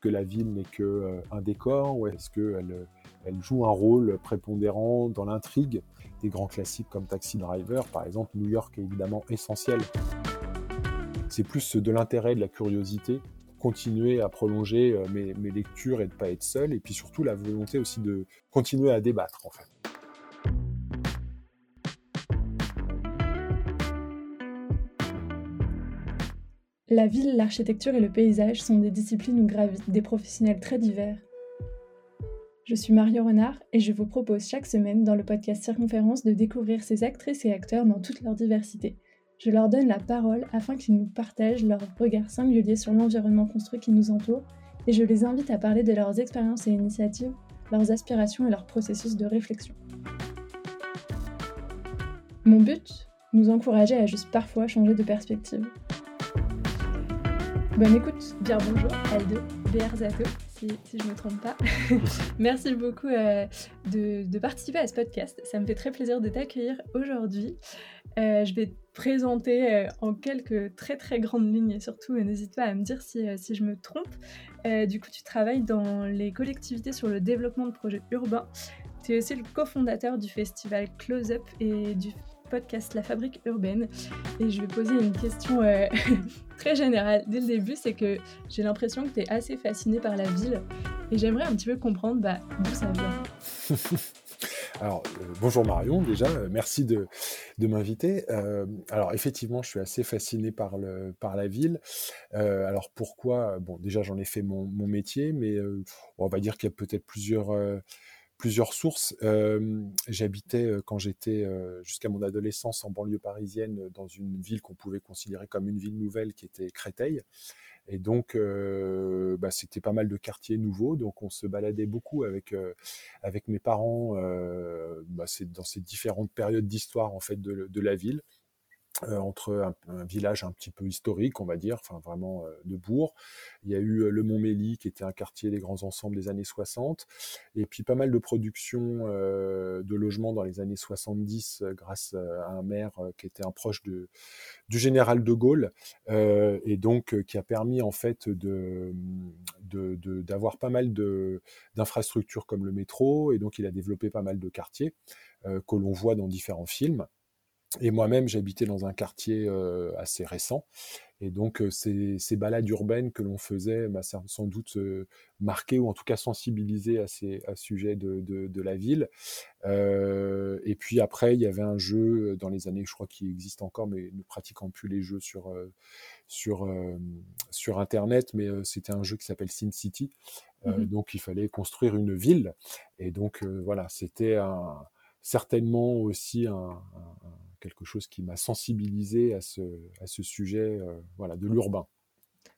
que la ville n'est que un décor ou est-ce qu'elle elle joue un rôle prépondérant dans l'intrigue des grands classiques comme Taxi Driver, par exemple, New York est évidemment essentiel. C'est plus de l'intérêt, de la curiosité, continuer à prolonger euh, mes, lectures et de ne pas être seul, et puis surtout la volonté aussi de continuer à débattre en fait. La ville, l'architecture et le paysage sont des disciplines où gravitent des professionnels très divers je suis Mario Renard et je vous propose chaque semaine dans le podcast Circonférence de découvrir ces actrices et acteurs dans toute leur diversité. Je leur donne la parole afin qu'ils nous partagent leur regard singulier sur l'environnement construit qui nous entoure et je les invite à parler de leurs expériences et initiatives, leurs aspirations et leurs processus de réflexion. Mon but Nous encourager à juste parfois changer de perspective. Bonne écoute, bien bonjour, Aldo, Berzato si, je ne me trompe pas. Merci beaucoup euh, de, participer à ce podcast. Ça me fait très plaisir de t'accueillir aujourd'hui. Euh, je vais te présenter euh, en quelques très très grandes lignes et surtout n'hésite pas à me dire si, si je me trompe. du coup, tu travailles dans les collectivités sur le développement de projets urbains. Tu es aussi le cofondateur du festival Close Up et du podcast La Fabrique Urbaine. Et je vais poser une question euh, très générale dès le début, c'est que j'ai l'impression que tu es assez fasciné par la ville et j'aimerais un petit peu comprendre bah, d'où ça vient. Alors, euh, bonjour Marion, déjà, euh, merci de, m'inviter. alors, effectivement, je suis assez fasciné par, la ville. alors, pourquoi? Bon, déjà, j'en ai fait mon métier, mais on va dire qu'il y a peut-être plusieurs plusieurs sources. J'habitais quand j'étais jusqu'à mon adolescence en banlieue parisienne dans une ville qu'on pouvait considérer comme une ville nouvelle qui était Créteil. Et donc, bah, c'était pas mal de quartiers nouveaux. Donc, on se baladait beaucoup avec, avec mes parents bah, dans ces différentes périodes d'histoire en fait de la ville. Euh, entre un, village un petit peu historique, on va dire, enfin vraiment euh, de bourg. Il y a eu euh, le Montméli, qui était un quartier des grands ensembles des années 60, et puis pas mal de production de logements dans les années 70 grâce à un maire qui était un proche du général de Gaulle, et donc qui a permis en fait de d'avoir pas mal d'infrastructures comme le métro, et donc il a développé pas mal de quartiers que l'on voit dans différents films. Et moi-même, j'habitais dans un quartier euh, assez récent. Et donc, euh, ces, ces, balades urbaines que l'on faisait m'a sans doute euh, marqué ou en tout cas sensibilisé à, ces, à ce sujet de, de, de la ville. Et puis après, il y avait un jeu dans les années, je crois qu'il existe encore, mais ne pratiquant plus les jeux sur, sur, sur Internet, mais c'était un jeu qui s'appelle SimCity. Mmh donc, il fallait construire une ville. Et donc, voilà, c'était certainement aussi un, un quelque chose qui m'a sensibilisé à ce, à ce sujet euh, voilà, de l'urbain.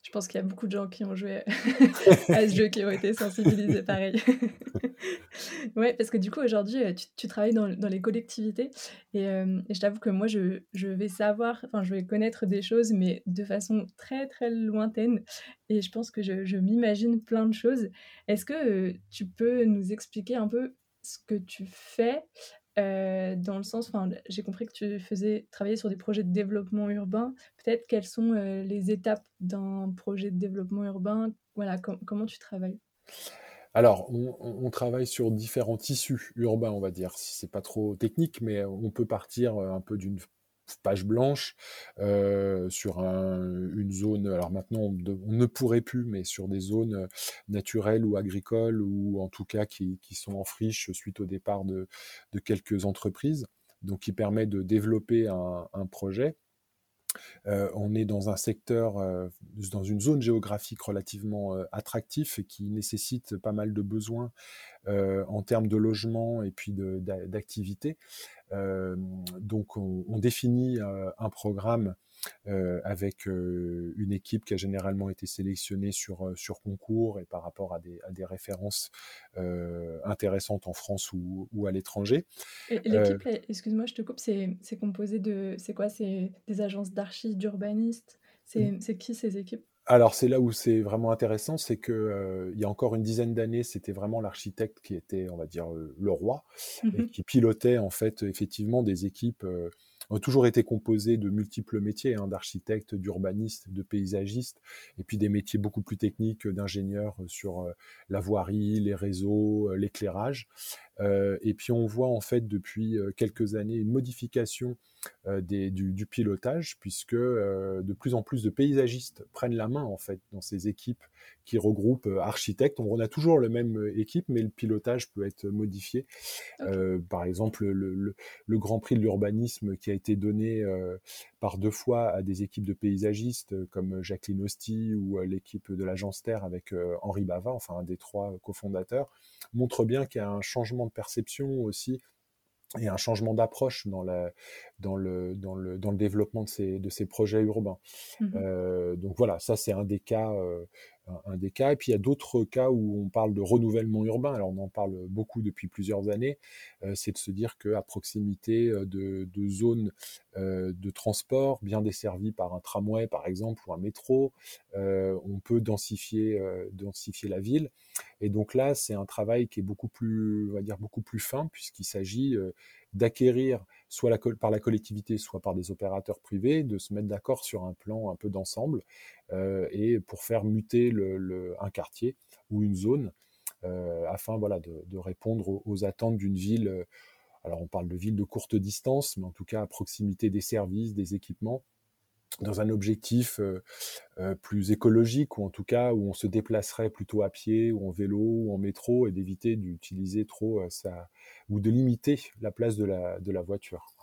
Je pense qu'il y a beaucoup de gens qui ont joué à ce jeu, qui ont été sensibilisés pareil. ouais, parce que du coup, aujourd'hui, euh, tu, travailles dans, dans, les collectivités euh, et, je t'avoue que moi, je, je, vais savoir, enfin, je vais connaître des choses, mais de façon très, très lointaine. Et je pense que je, je m'imagine plein de choses. Est-ce que tu peux nous expliquer un peu ce que tu fais euh, dans le sens, j'ai compris que tu faisais travailler sur des projets de développement urbain. Peut-être quelles sont euh, les étapes d'un projet de développement urbain? Voilà, comment tu travailles? Alors, on, travaille sur différents tissus urbains, on va dire. Si c'est pas trop technique, mais on peut partir euh, un peu d'une page blanche euh, sur une zone. Alors maintenant, on, ne pourrait plus, mais sur des zones euh, naturelles ou agricoles, ou en tout cas qui, sont en friche suite au départ de, quelques entreprises, donc qui permet de développer un projet. Euh, on est dans un secteur, euh, dans une zone géographique relativement euh, attractif et qui nécessite pas mal de besoins en termes de logement et puis d'activité. donc on définit un programme euh, avec euh, une équipe qui a généralement été sélectionnée sur, euh, sur concours et par rapport à des, à des références intéressantes en France ou, ou à l'étranger. L'équipe, excuse-moi, je te coupe, c'est composé de, c'est quoi C'est des agences d'archi, d'urbanistes? Mmh. C'est qui ces équipes? Alors c'est là où c'est vraiment intéressant, c'est que il y a encore une dizaine d'années, c'était vraiment l'architecte qui était, on va dire, le roi, et mmh qui pilotait en fait effectivement des équipes a toujours été composé de multiples métiers, hein, d'architectes, d'urbanistes, de paysagistes, et puis des métiers beaucoup plus techniques d'ingénieurs sur la voirie, les réseaux, l'éclairage. et puis on voit en fait depuis quelques années une modification des, du, du, pilotage, puisque de plus en plus de paysagistes prennent la main en fait dans ces équipes qui regroupent architectes. On a toujours le même équipe, mais le pilotage peut être modifié. par exemple, le, le, Grand Prix de l'urbanisme qui a été donné par deux fois à des équipes de paysagistes comme Jacqueline Hosty ou l'équipe de l'agence Terre avec Henri Bava, enfin un des trois cofondateurs, montre bien qu'il y a un changement de perception aussi et un changement d'approche dans, dans, le, dans, le, dans le développement de ces, de ces projets urbains. Mmh euh, donc voilà, ça c'est un des cas. Euh, un des cas. Et puis il y a d'autres cas où on parle de renouvellement urbain. Alors on en parle beaucoup depuis plusieurs années. Euh, c'est de se dire qu'à proximité de, de zones de transport bien desservies par un tramway par exemple ou un métro, on peut densifier, densifier la ville. Et donc là, c'est un travail qui est beaucoup plus, on dire, beaucoup plus fin puisqu'il s'agit d'acquérir soit par la collectivité, soit par des opérateurs privés, de se mettre d'accord sur un plan un peu d'ensemble euh, et pour faire muter un quartier ou une zone euh, afin de, répondre aux, attentes d'une ville. Euh, alors on parle de ville de courte distance, mais en tout cas à proximité des services, des équipements dans un objectif plus écologique, ou en tout cas où on se déplacerait plutôt à pied, ou en vélo, ou en métro, et d'éviter d'utiliser trop ça, ou de limiter la place de la, de la voiture.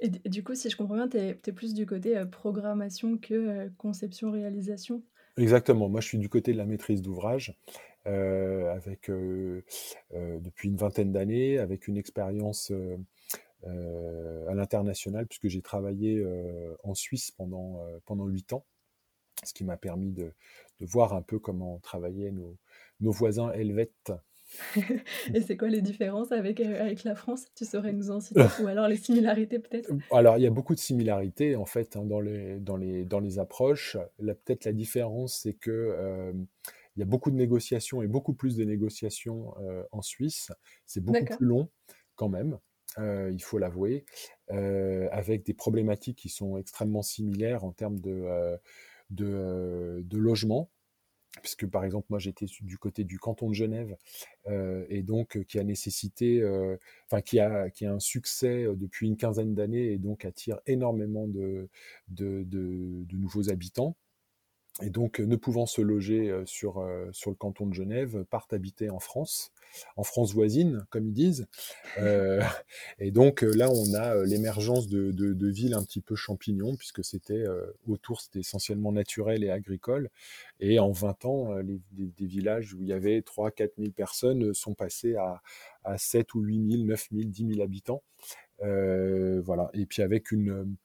Et du coup, si je comprends bien, tu es, plus du côté programmation que conception-réalisation Exactement, moi je suis du côté de la maîtrise d'ouvrage. avec depuis une vingtaine d'années, avec une expérience à l'international, puisque j'ai travaillé en Suisse pendant pendant huit ans, ce qui m'a permis de, de, voir un peu comment travaillaient nos, nos voisins helvètes Et c'est quoi les différences avec, euh, avec la France? Tu saurais nous en citer Ou alors les similarités peut-être? Alors il y a beaucoup de similarités en fait hein, dans, les, dans, les, dans les approches. Peut-être la différence c'est que euh, il y a beaucoup de négociations et beaucoup plus de négociations euh, en Suisse. C'est beaucoup plus long quand même. Il faut l'avouer, avec des problématiques qui sont extrêmement similaires en termes de, de, de logement, puisque par exemple moi j'étais du côté du canton de Genève euh, et donc euh, qui a nécessité, euh, enfin qui a qui a un succès depuis une quinzaine d'années et donc attire énormément de nouveaux habitants. Et donc, ne pouvant se loger sur, sur le canton de Genève, partent habiter en France, en France voisine, comme ils disent. et donc, là, on a l'émergence de, de, villes un petit peu champignons, puisque c'était autour, c'était essentiellement naturel et agricole. Et en 20 ans, les, des, villages où il y avait 3 4 000 personnes sont passés à, à 7 ou 8 000, 9 000, 10 000 habitants. voilà. Et puis, avec une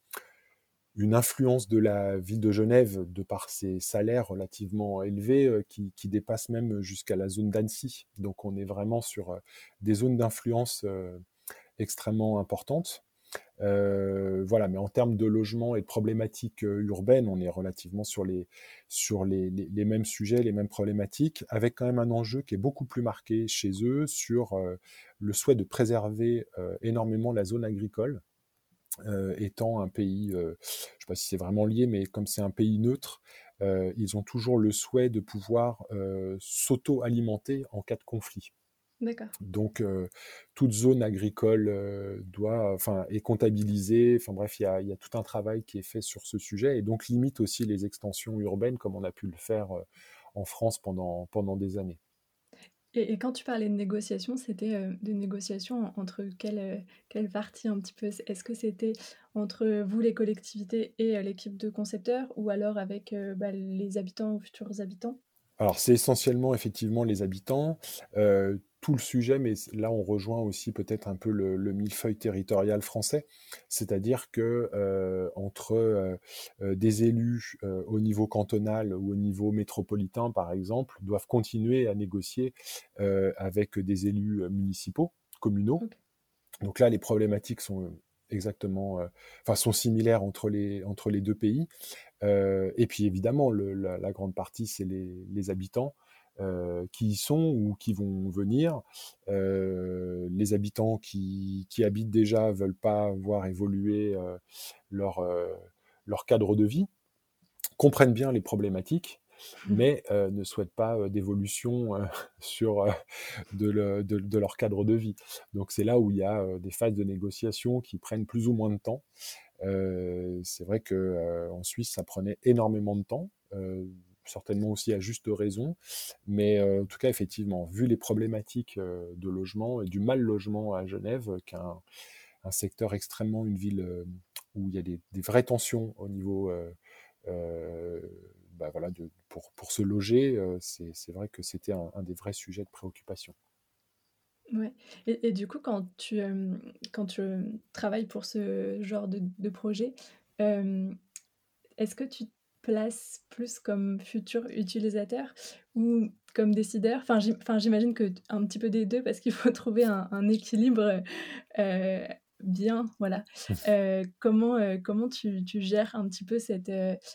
une influence de la ville de Genève de par ses salaires relativement élevés euh, qui, qui dépasse même jusqu'à la zone d'Annecy. Donc on est vraiment sur euh, des zones d'influence euh, extrêmement importantes. voilà, mais en termes de logement et de problématiques urbaines, on est relativement sur, les, sur les, les, mêmes sujets, les mêmes problématiques, avec quand même un enjeu qui est beaucoup plus marqué chez eux sur le souhait de préserver énormément la zone agricole, étant un pays, euh, je ne sais pas si c'est vraiment lié, mais comme c'est un pays neutre, euh, ils ont toujours le souhait de pouvoir s'auto-alimenter en cas de conflit. Donc, toute zone agricole doit, enfin, est comptabilisée. Enfin bref, il y a, y a, tout un travail qui est fait sur ce sujet et donc limite aussi les extensions urbaines comme on a pu le faire en France pendant, pendant des années. Et, quand tu parlais de négociations, c'était euh, des négociations entre quelle, euh, quelle partie un petit peu? Est-ce que c'était entre vous, les collectivités, et euh, l'équipe de concepteurs, ou alors avec bah, les habitants ou futurs habitants? Alors c'est essentiellement effectivement les habitants, euh, tout le sujet, mais là on rejoint aussi peut-être un peu le, le, millefeuille territorial français, c'est-à-dire que euh, entre euh, des élus au niveau cantonal ou au niveau métropolitain par exemple, doivent continuer à négocier avec des élus municipaux, communaux. Donc là les problématiques sont exactement, enfin sont similaires entre les entre les deux pays. et puis évidemment, le, la, la, grande partie, c'est les, les, habitants. Qui y sont ou qui vont venir. les habitants qui, qui, habitent déjà veulent pas voir évoluer leur, leur cadre de vie, comprennent bien les problématiques, mmh. mais ne souhaitent pas d'évolution sur de, de, leur cadre de vie. Donc c'est là où il y a des phases de négociation qui prennent plus ou moins de temps. c'est vrai que en Suisse, ça prenait énormément de temps certainement aussi à juste raison. Mais euh, en tout cas, effectivement, vu les problématiques euh, de logement et du mal logement à Genève, qui est un, secteur extrêmement, une ville euh, où il y a des, vraies tensions au niveau, bah voilà, pour, pour, se loger, c'est vrai que c'était un, des vrais sujets de préoccupation. Ouais. Et, du coup, quand tu, quand tu travailles pour ce genre de, de projet, est-ce que tu place plus comme futur utilisateur ou comme décideur Enfin, j'imagine que un petit peu des deux parce qu'il faut trouver un, équilibre euh, bien. Voilà. Euh, comment euh, comment tu, tu, gères un petit peu cette,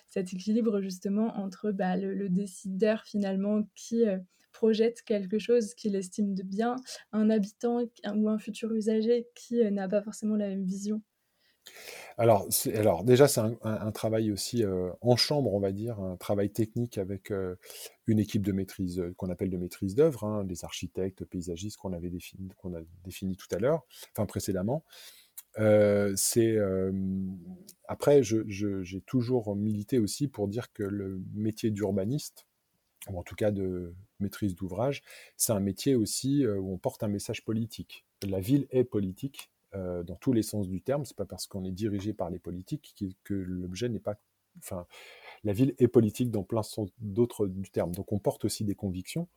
cet équilibre justement entre bah, le, décideur finalement qui projette quelque chose qu'il estime de bien, un habitant ou un futur usager qui n'a pas forcément la même vision alors, alors déjà, c'est un, travail aussi euh, en chambre, on va dire, un travail technique avec euh, une équipe de maîtrise euh, qu'on appelle de maîtrise d'œuvre, hein, des architectes, paysagistes qu'on avait défini, qu'on a défini tout à l'heure, enfin précédemment. c'est après, j'ai toujours milité aussi pour dire que le métier d'urbaniste, ou en tout cas de maîtrise d'ouvrage, c'est un métier aussi où on porte un message politique. La ville est politique euh, dans tous les sens du terme. C'est pas parce qu'on est dirigé par les politiques que l'objet n'est pas. Enfin, la ville est politique dans plein d'autres du terme. Donc on porte aussi des convictions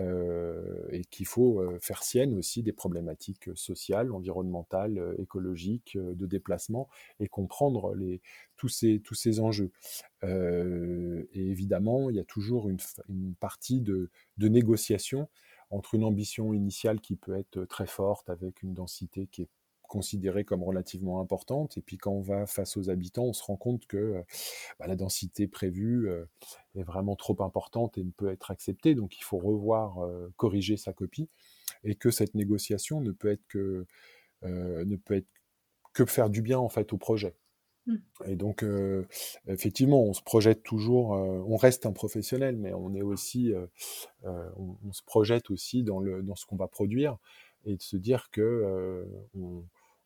euh, et qu'il faut euh, faire sienne aussi des problématiques sociales, environnementales, écologiques, de déplacement et comprendre les, tous, ces, tous ces enjeux. et évidemment, il y a toujours une, partie de négociation entre une ambition initiale qui peut être très forte avec une densité qui est considérée comme relativement importante. Et puis quand on va face aux habitants, on se rend compte que euh, bah, la densité prévue euh, est vraiment trop importante et ne peut être acceptée. Donc il faut revoir, euh, corriger sa copie. Et que cette négociation ne peut être que, ne peut être que faire du bien en fait au projet. Mmh. Et donc, effectivement, on se projette toujours, on reste un professionnel, mais on est aussi, on, se projette aussi dans, le, dans ce qu'on va produire et de se dire que on,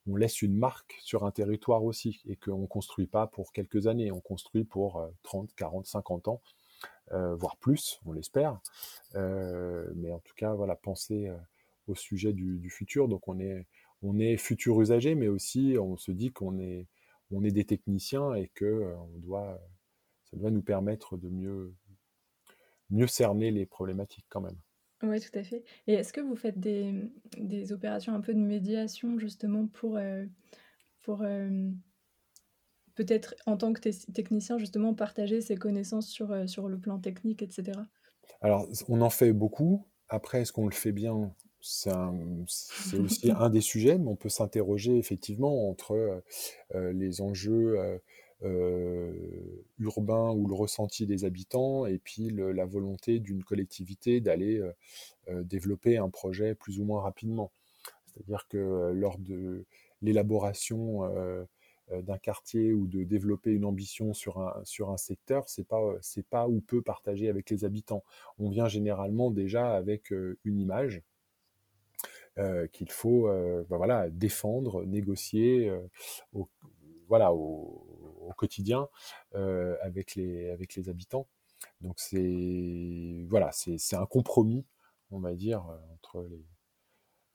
on laisse une marque sur un territoire aussi et qu'on ne construit pas pour quelques années, on construit pour 30, 40, 50 ans, euh, voire plus, on l'espère. Euh, mais en tout cas, voilà, penser euh, au sujet du, futur. Donc on est, on est futur usager, mais aussi on se dit qu'on est, on est des techniciens et que on doit, ça doit nous permettre de mieux, mieux cerner les problématiques quand même. Oui, tout à fait. Et est-ce que vous faites des, des opérations un peu de médiation justement pour, euh, pour euh, peut-être en tant que technicien justement partager ses connaissances sur, euh, sur le plan technique, etc. Alors, on en fait beaucoup. Après, est-ce qu'on le fait bien? C'est aussi un des sujets, mais on peut s'interroger effectivement entre les enjeux urbain ou le ressenti des habitants et puis la volonté d'une collectivité d'aller euh, euh, développer un projet plus ou moins rapidement. C'est-à-dire que lors de l'élaboration d'un quartier ou de développer une ambition sur un, sur un secteur, c'est pas pas ou peu partagé avec les habitants. On vient généralement déjà avec une image qu'il faut ben voilà défendre, négocier voilà au, quotidien euh, avec, les, avec les habitants. Donc c'est voilà, c'est un compromis, on va dire, euh, entre, les,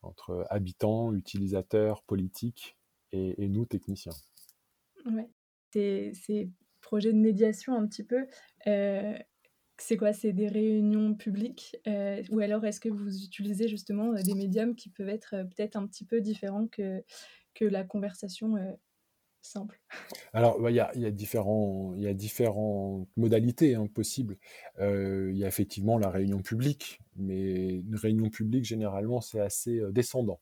entre habitants, utilisateurs, politiques et, nous, techniciens. Ouais. Ces, projets de médiation un petit peu, euh, c'est quoi? C'est des réunions publiques Ou alors est-ce que vous utilisez justement des médiums qui peuvent être peut-être un petit peu différents que, que la conversation Alors, bah, il y a différentes modalités hein, possibles. Euh, il y a effectivement la réunion publique, mais une réunion publique, généralement, c'est assez descendant.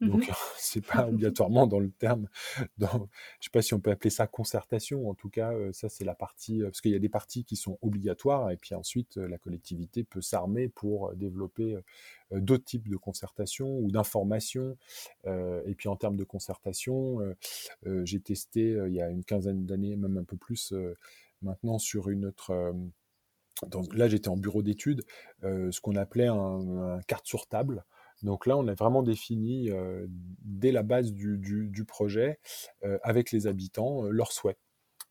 Mmh Donc, c'est pas obligatoirement dans le terme, dans, je sais pas si on peut appeler ça concertation. En tout cas, ça, c'est la partie, parce qu'il y a des parties qui sont obligatoires, et puis ensuite, la collectivité peut s'armer pour développer d'autres types de concertation ou d'information. et puis, en termes de concertation, j'ai testé il y a une quinzaine d'années, même un peu plus maintenant, sur une autre là, j'étais en bureau d'études, euh, ce qu'on appelait un, carte sur table. Donc là, on a vraiment défini euh, dès la base du, projet, euh, avec les habitants, leurs souhaits.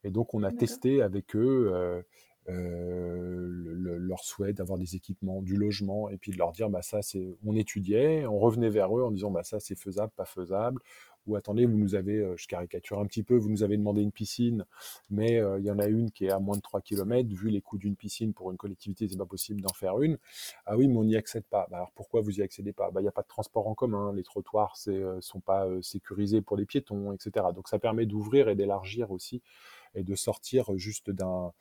Et donc, on a testé avec eux leur souhait d'avoir des équipements, du logement, et puis de leur dire, bah ça, c'est, on étudiait, on revenait vers eux en disant, bah ça, c'est faisable, pas faisable, ou attendez, vous nous avez, euh, je caricature un petit peu, vous nous avez demandé une piscine, mais euh, il y en a une qui est à moins de 3 km, vu les coûts d'une piscine pour une collectivité, c'est pas possible d'en faire une. Ah oui, mais on n'y accède pas. Bah, alors pourquoi vous y accédez pas? Bah, Il n'y a pas de transport en commun, les trottoirs ne euh, sont pas sécurisés pour les piétons, etc. Donc ça permet d'ouvrir et d'élargir aussi et de sortir juste d'un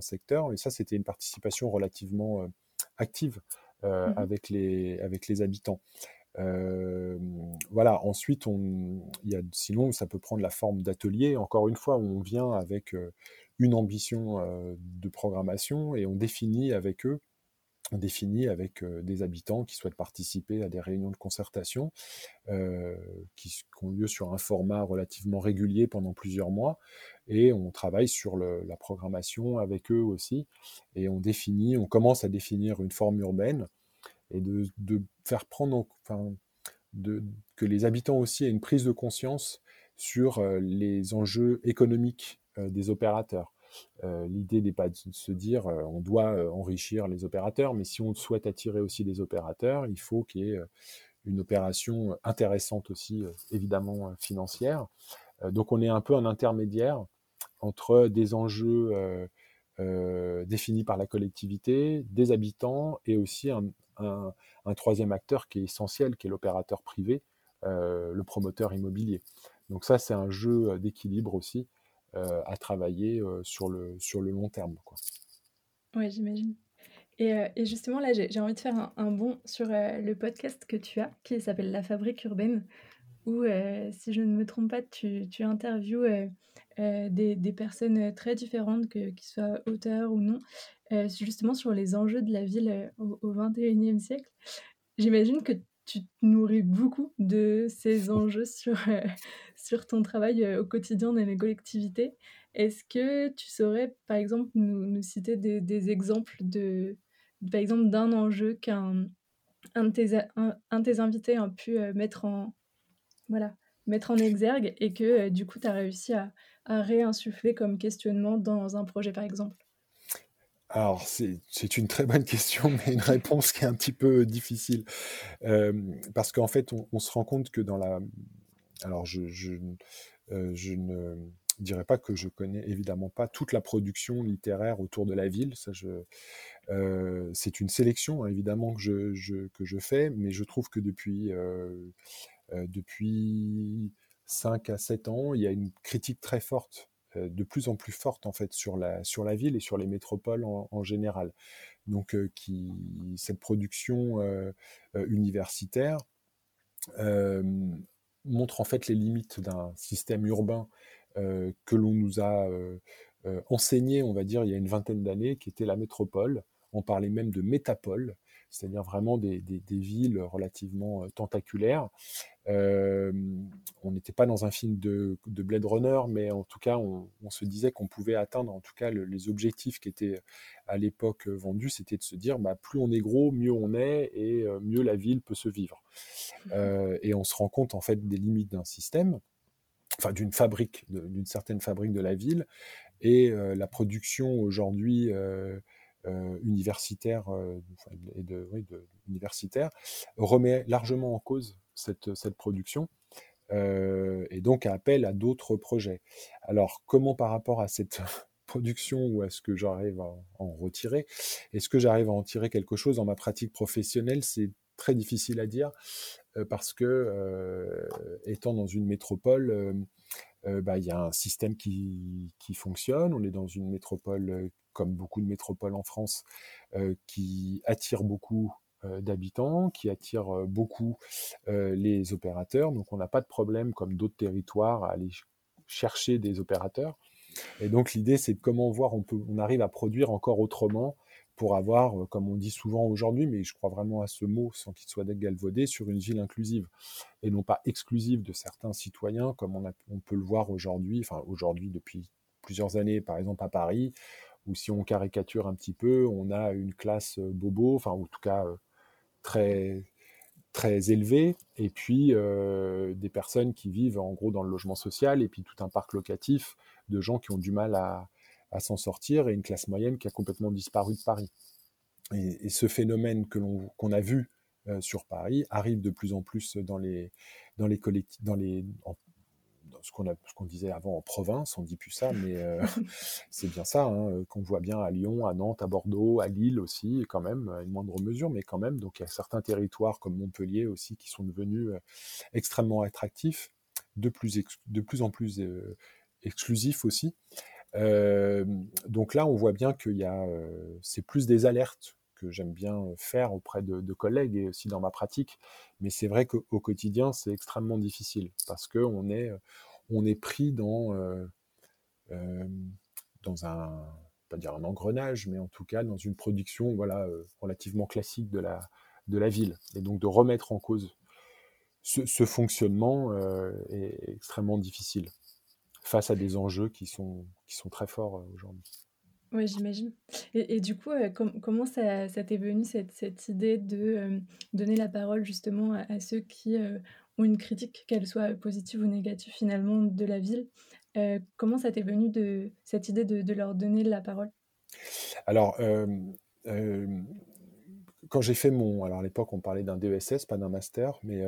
secteur. Et ça, c'était une participation relativement active mmh avec, les, avec les habitants voilà, ensuite, on, y a, sinon, ça peut prendre la forme d'atelier. Encore une fois, on vient avec une ambition de programmation et on définit avec eux, on définit avec des habitants qui souhaitent participer à des réunions de concertation qui, ont lieu sur un format relativement régulier pendant plusieurs mois. Et on travaille sur la programmation avec eux aussi. Et on définit, on commence à définir une forme urbaine et de, faire prendre, enfin, que les habitants aussi aient une prise de conscience sur euh, les enjeux économiques euh, des opérateurs. Euh, l'idée n'est pas de se dire on doit enrichir les opérateurs, mais si on souhaite attirer aussi des opérateurs, il faut qu'il y ait une opération intéressante aussi, évidemment financière. donc on est un peu un intermédiaire entre des enjeux définis par la collectivité, des habitants et aussi un, un, troisième acteur qui est essentiel, qui est l'opérateur privé, euh, le promoteur immobilier. Donc ça, c'est un jeu euh, d'équilibre aussi euh, à travailler sur, le, sur le long terme. Oui, j'imagine. Et, justement, là, j'ai envie de faire un, bond sur le podcast que tu as, qui s'appelle La Fabrique urbaine, où, si je ne me trompe pas, tu, tu interviews des, des, personnes très différentes, que, qu'ils soient auteurs ou non, euh, justement sur les enjeux de la ville euh, au, XXIe siècle. J'imagine que tu te nourris beaucoup de ces enjeux sur, euh, sur ton travail au quotidien dans les collectivités. Est-ce que tu saurais, par exemple, nous, nous citer des, des, exemples de, par exemple, d'un enjeu qu'un un de, tes, un, tes invités a pu mettre en, voilà, mettre en exergue et que du coup, tu as réussi à, à réinsuffler comme questionnement dans un projet, par exemple? Alors, c'est une très bonne question, mais une réponse qui est un petit peu difficile. parce qu'en fait, on, se rend compte que dans la... Alors, je, euh, je, ne dirais pas que je connais évidemment pas toute la production littéraire autour de la ville. Je, euh, c'est une sélection, hein, évidemment, que je, que je fais, mais je trouve que depuis, euh, depuis 5 à 7 ans, il y a une critique très forte de plus en plus forte en fait sur la, sur la ville et sur les métropoles en, général. Donc euh, cette production euh, universitaire montre en fait les limites d'un système urbain que l'on nous a enseigné, on va dire, il y a une vingtaine d'années, qui était la métropole. On parlait même de métapole, c'est-à-dire vraiment des, villes relativement euh, tentaculaires. Euh, on n'était pas dans un film de, Blade Runner, mais en tout cas, on, se disait qu'on pouvait atteindre en tout cas les objectifs qui étaient à l'époque vendus, c'était de se dire bah, plus on est gros, mieux on est et euh, mieux la ville peut se vivre. Mmh. Et on se rend compte en fait des limites d'un système, enfin d'une fabrique, d'une certaine fabrique de la ville, et la production aujourd'hui euh, universitaire euh, et de, universitaire remet largement en cause cette, production euh, et donc appelle à d'autres projets. Alors comment par rapport à cette production ou à ce que j'arrive à en retirer Est-ce que j'arrive à en tirer quelque chose dans ma pratique professionnelle? C'est très difficile à dire parce que étant dans une métropole, bah, il y a un système qui, fonctionne. On est dans une métropole comme beaucoup de métropoles en France, qui attire beaucoup d'habitants, qui attire beaucoup les opérateurs. Donc on n'a pas de problème, comme d'autres territoires, à aller chercher des opérateurs. Et donc l'idée, c'est de comment voir on, peut, on arrive à produire encore autrement pour avoir, euh, comme on dit souvent aujourd'hui, mais je crois vraiment à ce mot sans qu'il soit galvaudé, sur une ville inclusive et non pas exclusive de certains citoyens, comme on, peut le voir aujourd'hui, enfin aujourd'hui depuis plusieurs années, par exemple à Paris, où si on caricature un petit peu, on a une classe euh, bobo, enfin en tout cas euh, très très élevée, et puis des personnes qui vivent en gros dans le logement social, et puis tout un parc locatif de gens qui ont du mal à, s'en sortir et une classe moyenne qui a complètement disparu de Paris. Et, ce phénomène que l'on qu'on a vu euh, sur Paris arrive de plus en plus dans les dans les dans les ce qu'on disait avant en province, on dit plus ça, mais euh, c'est bien ça hein, euh, qu'on voit bien à Lyon, à Nantes, à Bordeaux, à Lille aussi, quand même à une moindre mesure, mais quand même. Donc il y a certains territoires comme Montpellier aussi qui sont devenus extrêmement attractifs, de plus de plus en plus exclusifs aussi donc là, on voit bien qu'il y a, c'est plus des alertes que j'aime bien faire auprès de, collègues et aussi dans ma pratique. Mais c'est vrai qu'au quotidien, c'est extrêmement difficile parce qu'on est, on est pris dans, dans un, pas dire un engrenage, mais en tout cas dans une production voilà, relativement classique de la, de la ville. Et donc de remettre en cause ce, fonctionnement est extrêmement difficile face à des enjeux qui sont, qui sont très forts euh, aujourd'hui. Oui, j'imagine. Et, du coup, euh, comment ça, t'est venu cette, cette, idée de euh, donner la parole justement à, ceux qui ont une critique, qu'elle soit positive ou négative finalement, de la ville Comment ça t'est venu de cette idée de, de, leur donner la parole? Alors, quand j'ai fait mon... Alors à l'époque, on parlait d'un DESS, pas d'un master, mais...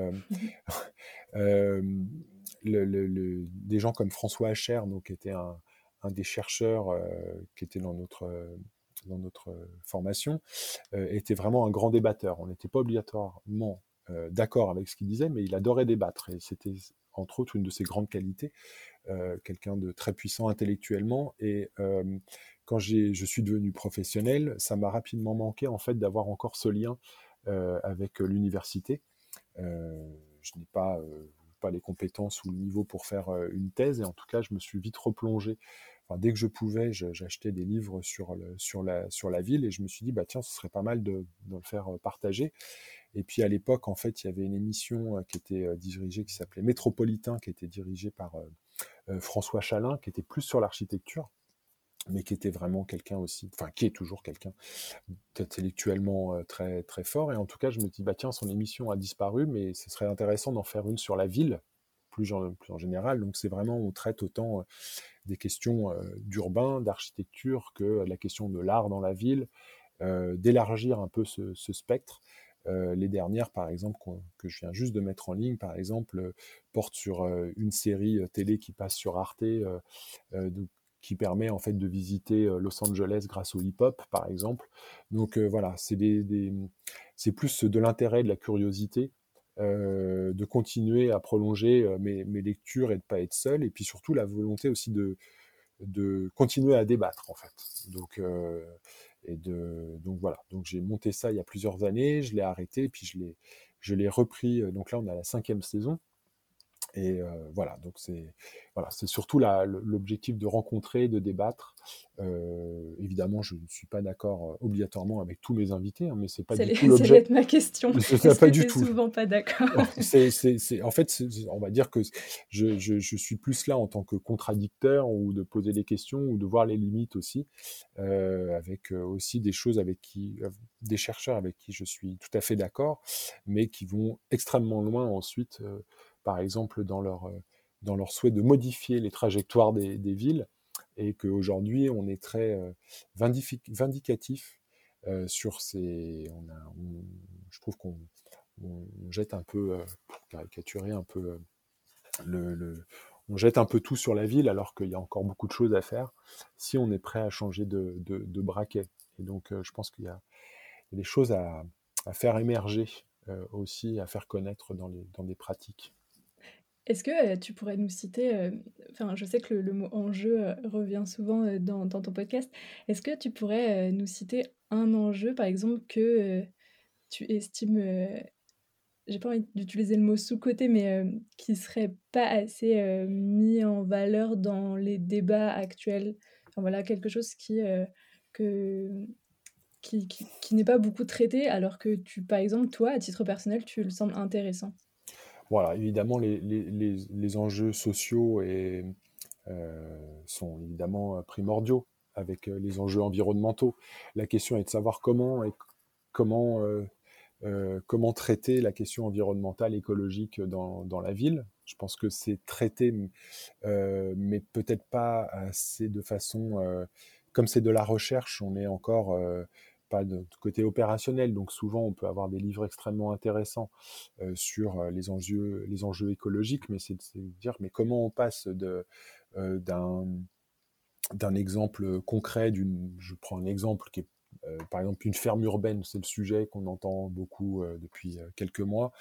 Le, des gens comme François Hacher, donc, qui était un, des chercheurs euh, qui était dans notre, dans notre formation, euh, était vraiment un grand débatteur. On n'était pas obligatoirement euh, d'accord avec ce qu'il disait, mais il adorait débattre. Et c'était entre autres une de ses grandes qualités, quelqu'un de très puissant intellectuellement. Et quand je suis devenu professionnel, ça m'a rapidement manqué en fait d'avoir encore ce lien avec l'université. je n'ai pas pas les compétences ou le niveau pour faire euh, une thèse. Et en tout cas, je me suis vite replongé. Dès que je pouvais, j'achetais des livres sur, le, sur, la, sur la ville et je me suis dit, bah, tiens, ce serait pas mal de, de le faire euh, partager. Et puis à l'époque, en fait, il y avait une émission euh, qui était dirigée, qui s'appelait Métropolitain, qui était dirigée par François Chalin, qui était plus sur l'architecture mais qui était vraiment quelqu'un aussi, enfin qui est toujours quelqu'un intellectuellement euh, très très fort. Et en tout cas, je me dis bah tiens, son émission a disparu, mais ce serait intéressant d'en faire une sur la ville, plus en, plus en général. Donc c'est vraiment on traite autant euh, des questions euh, d'urbain, d'architecture que la question de l'art dans la ville, d'élargir un peu ce, spectre. Les dernières, par exemple, que je viens juste de mettre en ligne, par exemple, portent sur une série télé qui passe sur Arte, qui permet en fait de visiter euh, Los Angeles grâce au hip-hop, par exemple. Donc euh, voilà, c'est plus de l'intérêt, de la curiosité, euh, de continuer à prolonger mes, lectures et de pas être seul, et puis surtout la volonté aussi de, de continuer à débattre en fait. Donc et de donc voilà, donc j'ai monté ça il y a plusieurs années, je l'ai arrêté, puis je l'ai repris. Donc là, on a la cinquième saison. Et euh, voilà, donc c'est voilà, c'est surtout l'objectif de rencontrer, de débattre. Euh, évidemment, je ne suis pas d'accord euh, obligatoirement avec tous mes invités, hein, mais c'est pas du tout l'objet. ma question. C'est pas du tout. Souvent pas d'accord. en fait, on va dire que je, je, je, suis plus là en tant que contradicteur ou de poser des questions ou de voir les limites aussi, avec aussi des choses avec qui, des chercheurs avec qui je suis tout à fait d'accord, mais qui vont extrêmement loin ensuite par exemple dans leur, euh, dans leur souhait de modifier les trajectoires des, villes, et qu'aujourd'hui on est très euh, vindicatif euh, sur ces... Je trouve qu'on jette un peu, pour caricaturer un peu, le, on jette un peu tout sur la ville alors qu'il y a encore beaucoup de choses à faire si on est prêt à changer de, de, braquet. Et donc je pense qu'il y, a des choses à, à faire émerger aussi, à faire connaître dans, les, dans des pratiques. Est-ce que, tu pourrais nous citer, enfin, je sais que le mot enjeu, revient souvent, dans dans ton podcast. Est-ce que tu pourrais, nous citer un enjeu, par exemple, que, tu estimes, j'ai pas envie d'utiliser le mot sous-coté, mais, qui serait pas assez, mis en valeur dans les débats actuels? Enfin voilà, quelque chose qui, qui qui qui n'est pas beaucoup traité alors que tu par exemple, toi, à titre personnel, tu le sembles intéressant? Voilà, évidemment, les, les, les, enjeux sociaux euh, sont évidemment primordiaux avec euh, les enjeux environnementaux. La question est de savoir comment, comment, euh, comment traiter la question environnementale, écologique dans, dans la ville. Je pense que c'est traité, mais peut-être pas assez de façon... comme c'est de la recherche, on est encore pas de, côté opérationnel. Donc souvent, on peut avoir des livres extrêmement intéressants sur les enjeux, les enjeux écologiques, mais c'est de dire mais comment on passe de d'un exemple concret, je prends un exemple qui est par exemple une ferme urbaine, c'est le sujet qu'on entend beaucoup depuis quelques mois.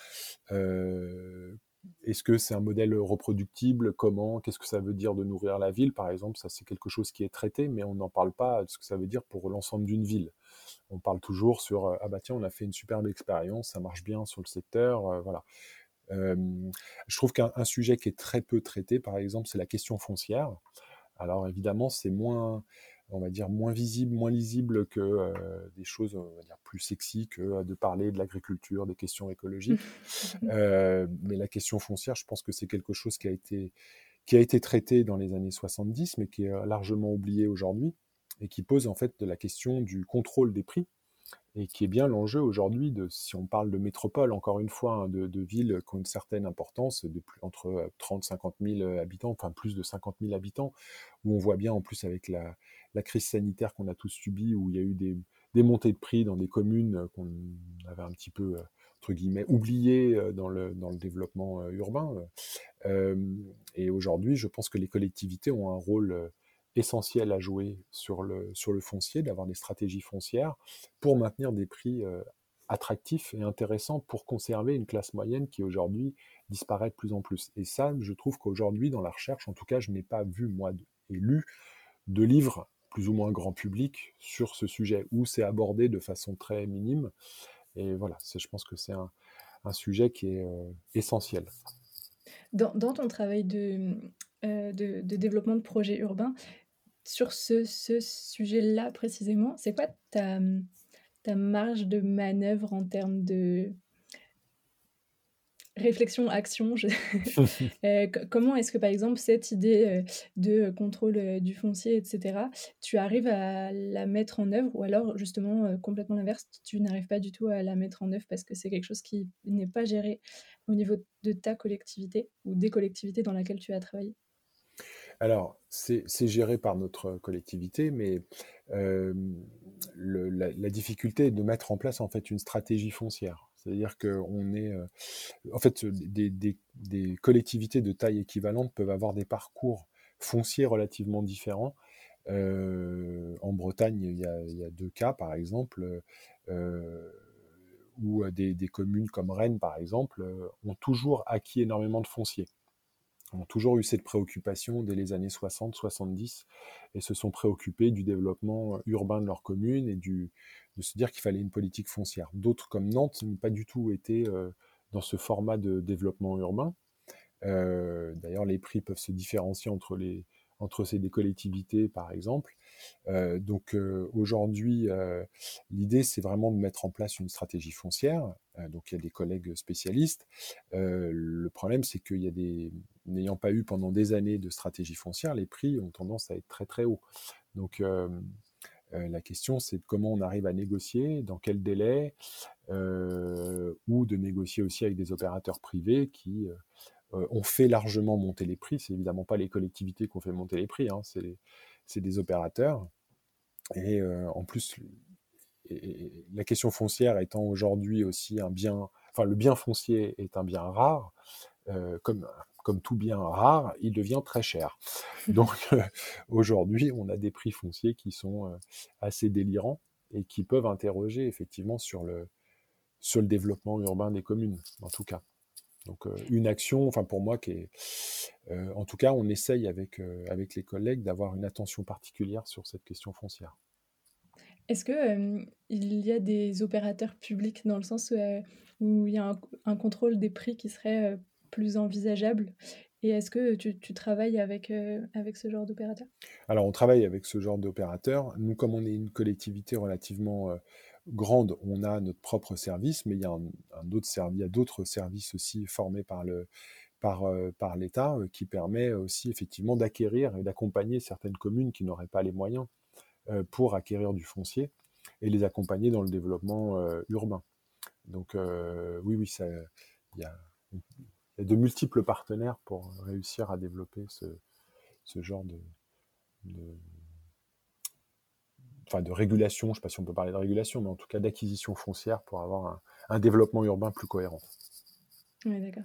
Est-ce que c'est un modèle reproductible? Comment? Qu'est-ce que ça veut dire de nourrir la ville, par exemple Ça, c'est quelque chose qui est traité, mais on n'en parle pas de ce que ça veut dire pour l'ensemble d'une ville on parle toujours sur euh, ah bah tiens on a fait une superbe expérience, ça marche bien sur le secteur, euh, voilà. je trouve qu'un sujet qui est très peu traité, par exemple, c'est la question foncière. Alors évidemment, c'est moins, on va dire, moins visible, moins lisible que euh, des choses, on va dire, plus sexy que de parler de l'agriculture, des questions écologiques. mais la question foncière, je pense que c'est quelque chose qui a été qui a été traité dans les années 70, mais qui est largement oublié aujourd'hui et qui pose en fait la question du contrôle des prix et qui est bien l'enjeu aujourd'hui si on parle de métropole, encore une fois, hein, de, villes qui ont une certaine importance, entre 30 50 000 habitants, enfin plus de 50 000 habitants, où on voit bien en plus avec la, crise sanitaire qu'on a tous subie, où il y a eu des, montées de prix dans des communes qu'on avait un petit peu, entre guillemets, oubliées dans le, dans le développement urbain. et aujourd'hui, je pense que les collectivités ont un rôle essentiel à jouer sur le, sur le foncier, d'avoir des stratégies foncières pour maintenir des prix euh, attractifs et intéressants pour conserver une classe moyenne qui aujourd'hui disparaît de plus en plus. Et ça, je trouve qu'aujourd'hui, dans la recherche, en tout cas, je n'ai pas vu, moi, et lu de livres plus ou moins grand public sur ce sujet, où c'est abordé de façon très minime. Et voilà, je pense que c'est un, sujet qui est euh, essentiel. Dans, dans, ton travail de, euh, de, développement de projets urbains, sur ce, ce sujet-là précisément, c'est quoi ta, ta marge de manœuvre en termes de réflexion, action? Euh, Comment est-ce que, par exemple, cette idée euh, de contrôle euh, du foncier, etc., tu arrives à la mettre en œuvre? Ou alors, justement, complètement l'inverse, tu n'arrives pas du tout à la mettre en œuvre parce que c'est quelque chose qui n'est pas géré au niveau de ta collectivité ou des collectivités dans laquelle tu as travaillé? Alors, c'est géré par notre collectivité, mais la, difficulté est de mettre en place en fait une stratégie foncière. C'est-à-dire qu'on est, en fait, des, collectivités de taille équivalente peuvent avoir des parcours fonciers relativement différents. en Bretagne, il y, a, deux cas, par exemple, où des, des, communes comme Rennes, par exemple, ont toujours acquis énormément de fonciers ont toujours eu cette préoccupation dès les années 60-70 et se sont préoccupés du développement euh, urbain de leur commune et de se dire qu'il fallait une politique foncière. D'autres comme Nantes n'ont pas du tout été euh, dans ce format de développement urbain. Euh, d'ailleurs, les prix peuvent se différencier entre ces des collectivités, par exemple. donc aujourd'hui, l'idée, c'est vraiment de mettre en place une stratégie foncière. donc il y a des collègues spécialistes. le problème, c'est qu'il y a des, n'ayant pas eu pendant des années de stratégie foncière, les prix ont tendance à être très très hauts. Donc la question, c'est comment on arrive à négocier, dans quel délai, ou de négocier aussi avec des opérateurs privés qui ont fait largement monter les prix. C'est évidemment pas les collectivités qui ont fait monter les prix, hein, c'est des opérateurs. Et en plus, la question foncière étant aujourd'hui aussi un bien, enfin le bien foncier est un bien rare, comme comme tout bien rare, il devient très cher. Donc euh, aujourd'hui, on a des prix fonciers qui sont euh, assez délirants et qui peuvent interroger effectivement sur le, sur le développement urbain des communes, en tout cas. Donc une action, enfin pour moi, qui est, en tout cas, on essaye avec, avec les collègues d'avoir une attention particulière sur cette question foncière. Est-ce que il y a des opérateurs publics dans le sens où, il y a un, contrôle des prix qui serait plus envisageable et est-ce que tu, travailles avec, avec ce genre d'opérateur? Alors, on travaille avec ce genre d'opérateur. Nous, comme on est une collectivité relativement grande, on a notre propre service, mais il y a, d'autres services aussi formés par le par, par l'État qui permet aussi effectivement d'acquérir et d'accompagner certaines communes qui n'auraient pas les moyens pour acquérir du foncier et les accompagner dans le développement urbain. Donc oui, oui, il y a, de multiples partenaires pour réussir à développer ce, ce genre de, enfin de régulation, je ne sais pas si on peut parler de régulation, mais en tout cas d'acquisition foncière pour avoir un, développement urbain plus cohérent. Oui, d'accord.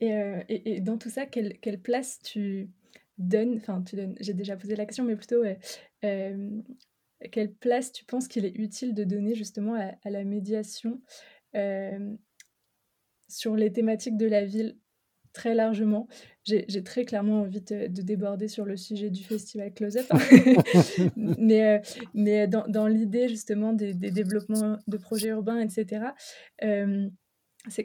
Et, euh, et, et, dans tout ça, quelle, quelle, place tu donnes, enfin tu donnes, j'ai déjà posé la question, mais plutôt euh, quelle place tu penses qu'il est utile de donner justement à, la médiation euh, sur les thématiques de la ville très largement. J'ai très clairement envie de, déborder sur le sujet du festival Close-Up. Hein. mais euh, mais dans, dans l'idée justement des, des, développements de projets urbains, etc., euh,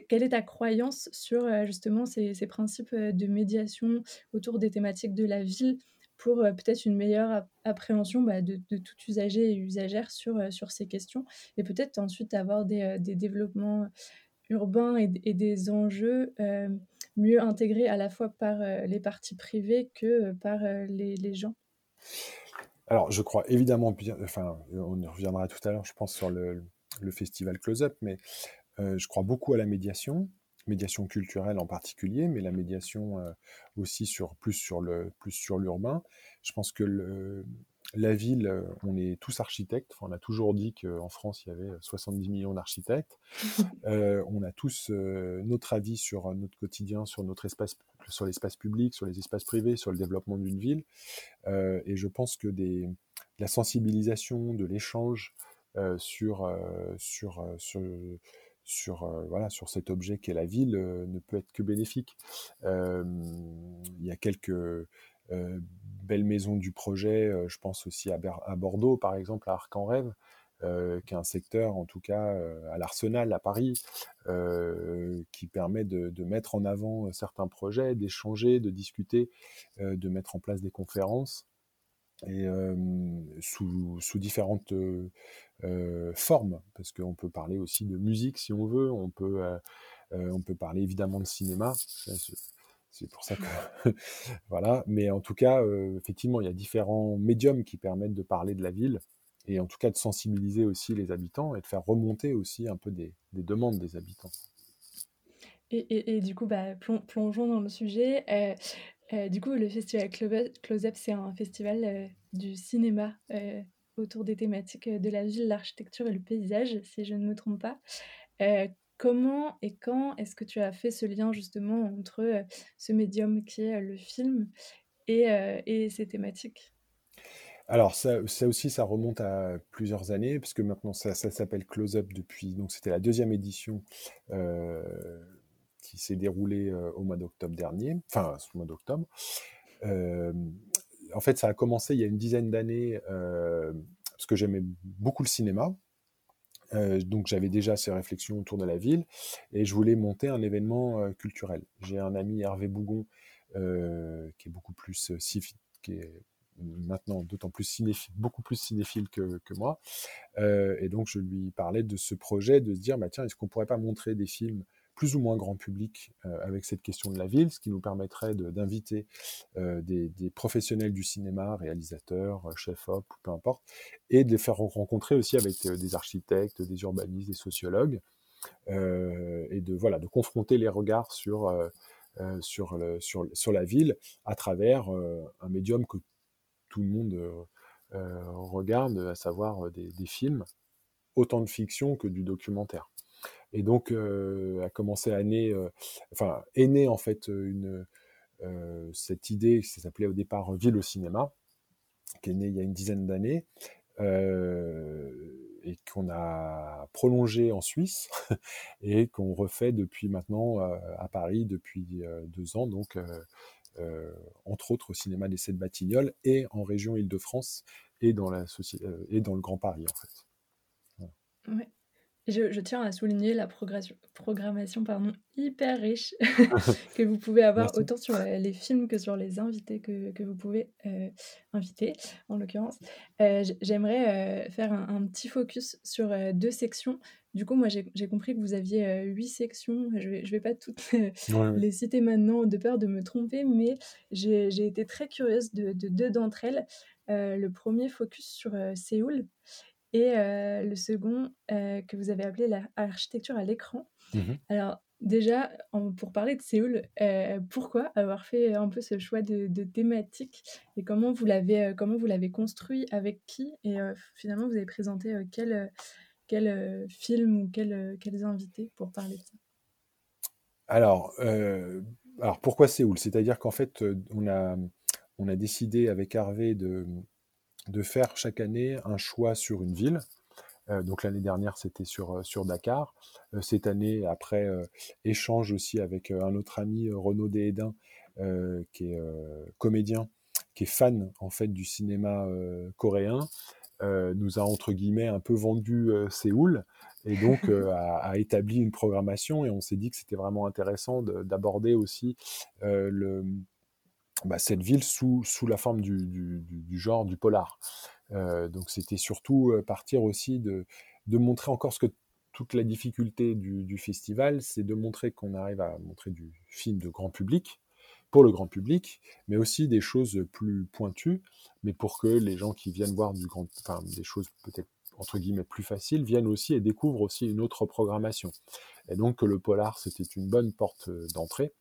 quelle est ta croyance sur euh, justement ces, ces, principes de médiation autour des thématiques de la ville pour peut-être une meilleure appréhension bah, de, de, tout usager et usagère sur, sur ces questions et peut-être ensuite avoir des, des développements urbains et, des enjeux mieux intégré à la fois par euh, les parties privées que euh, par euh, les, gens Alors, je crois évidemment, enfin, on y reviendra tout à l'heure, je pense, sur le, festival Close-Up, mais je crois beaucoup à la médiation, médiation culturelle en particulier, mais la médiation aussi sur plus sur le plus sur l'urbain. Je pense que le, la ville, euh, on est tous architectes. on a toujours dit qu'en France, il y avait 70 millions d'architectes. Euh, on a tous euh, notre avis sur notre quotidien, sur notre espace, sur l'espace public, sur les espaces privés, sur le développement d'une ville. et je pense que des, la sensibilisation, de l'échange sur, sur, sur, sur, voilà, sur cet objet qu'est la ville ne peut être que bénéfique. il y a quelques belle maison du projet, euh, je pense aussi à, à, Bordeaux, par exemple, à Arc en Rêve, euh, qui est un secteur, en tout cas à l'Arsenal, à Paris, qui permet de, mettre en avant certains projets, d'échanger, de discuter, de mettre en place des conférences, et sous, sous, différentes formes, parce qu'on peut parler aussi de musique si on veut, on peut, on peut parler évidemment de cinéma. C'est pour ça que voilà. Mais en tout cas, euh, effectivement, il y a différents médiums qui permettent de parler de la ville et en tout cas de sensibiliser aussi les habitants et de faire remonter aussi un peu des, demandes des habitants. Et, du coup, bah, plongeons dans le sujet. Euh, euh, du coup, le festival Close Up, c'est un festival du cinéma autour des thématiques de la ville, l'architecture et le paysage, si je ne me trompe pas. Comment et quand est-ce que tu as fait ce lien justement entre ce médium qui est le film et, ces thématiques? Alors ça, aussi, ça remonte à plusieurs années, puisque maintenant ça, s'appelle Close Up depuis, donc c'était la deuxième édition qui s'est déroulée au mois d'octobre dernier, enfin au mois d'octobre. en fait, ça a commencé il y a une dizaine d'années, parce que j'aimais beaucoup le cinéma, euh, donc j'avais déjà ces réflexions autour de la ville et je voulais monter un événement euh, culturel. J'ai un ami Hervé Bougon euh, qui est beaucoup plus qui est maintenant d'autant plus cinéphile, beaucoup plus cinéphile que, que moi. et donc je lui parlais de ce projet, de se dire bah tiens est-ce qu'on pourrait pas montrer des films plus ou moins grand public euh, avec cette question de la ville, ce qui nous permettrait d'inviter euh, des, professionnels du cinéma, réalisateurs, euh, chefs-op, peu importe, et de les faire rencontrer aussi avec des architectes, des urbanistes, des sociologues, et de, voilà, de confronter les regards sur, la ville à travers un médium que tout le monde regarde, à savoir des films, autant de fiction que du documentaire. Et donc, euh, a commencé à naître, enfin, est née en fait euh, cette idée qui s'appelait au départ Ville au cinéma, qui est née il y a une dizaine d'années. Euh, et qu'on a prolongé en Suisse et qu'on refait depuis maintenant à Paris depuis deux ans, donc entre autres au cinéma des Sept Batignolles et en région Île-de-France et dans et dans le Grand Paris en fait. Je, tiens à souligner la programmation pardon, hyper riche que vous pouvez avoir autant sur euh, les films que sur les invités que, que vous pouvez euh, inviter, en l'occurrence. Euh, j'aimerais faire un, petit focus sur deux sections. Du coup, moi, j'ai compris que vous aviez huit sections. Je ne vais, je vais pas toutes les citer maintenant de peur de me tromper, mais j'ai été très curieuse de, de deux d'entre elles. le premier focus sur Séoul et le second que vous avez appelé l'architecture à l'écran. Mmh Alors déjà, pour parler de Séoul, pourquoi avoir fait un peu ce choix de, thématique et comment vous l'avez comment vous l'avez construit avec qui et finalement vous avez présenté quel quel film ou quels quels invités pour parler de ça? Alors alors pourquoi Séoul? C'est-à-dire qu'en fait on a on a décidé avec Harvey de de faire chaque année un choix sur une ville. Euh, donc l'année dernière, c'était sur, euh, sur Dakar. Euh, cette année, après échange aussi avec un autre ami, Renaud Déhédin, qui est comédien, qui est fan en fait du cinéma coréen, nous a entre guillemets un peu vendu Séoul et donc a, établi une programmation et on s'est dit que c'était vraiment intéressant d'aborder aussi le, bah, cette ville sous, sous la forme du, du, genre du polar. Euh, donc c'était surtout euh, partir aussi de, de montrer encore ce que toute la difficulté du, du festival, c'est de montrer qu'on arrive à montrer du film de grand public, pour le grand public, mais aussi des choses plus pointues, mais pour que les gens qui viennent voir du grand, enfin, des choses peut-être entre guillemets plus faciles viennent aussi et découvrent aussi une autre programmation. Et donc le polar, c'était une bonne porte euh, d'entrée.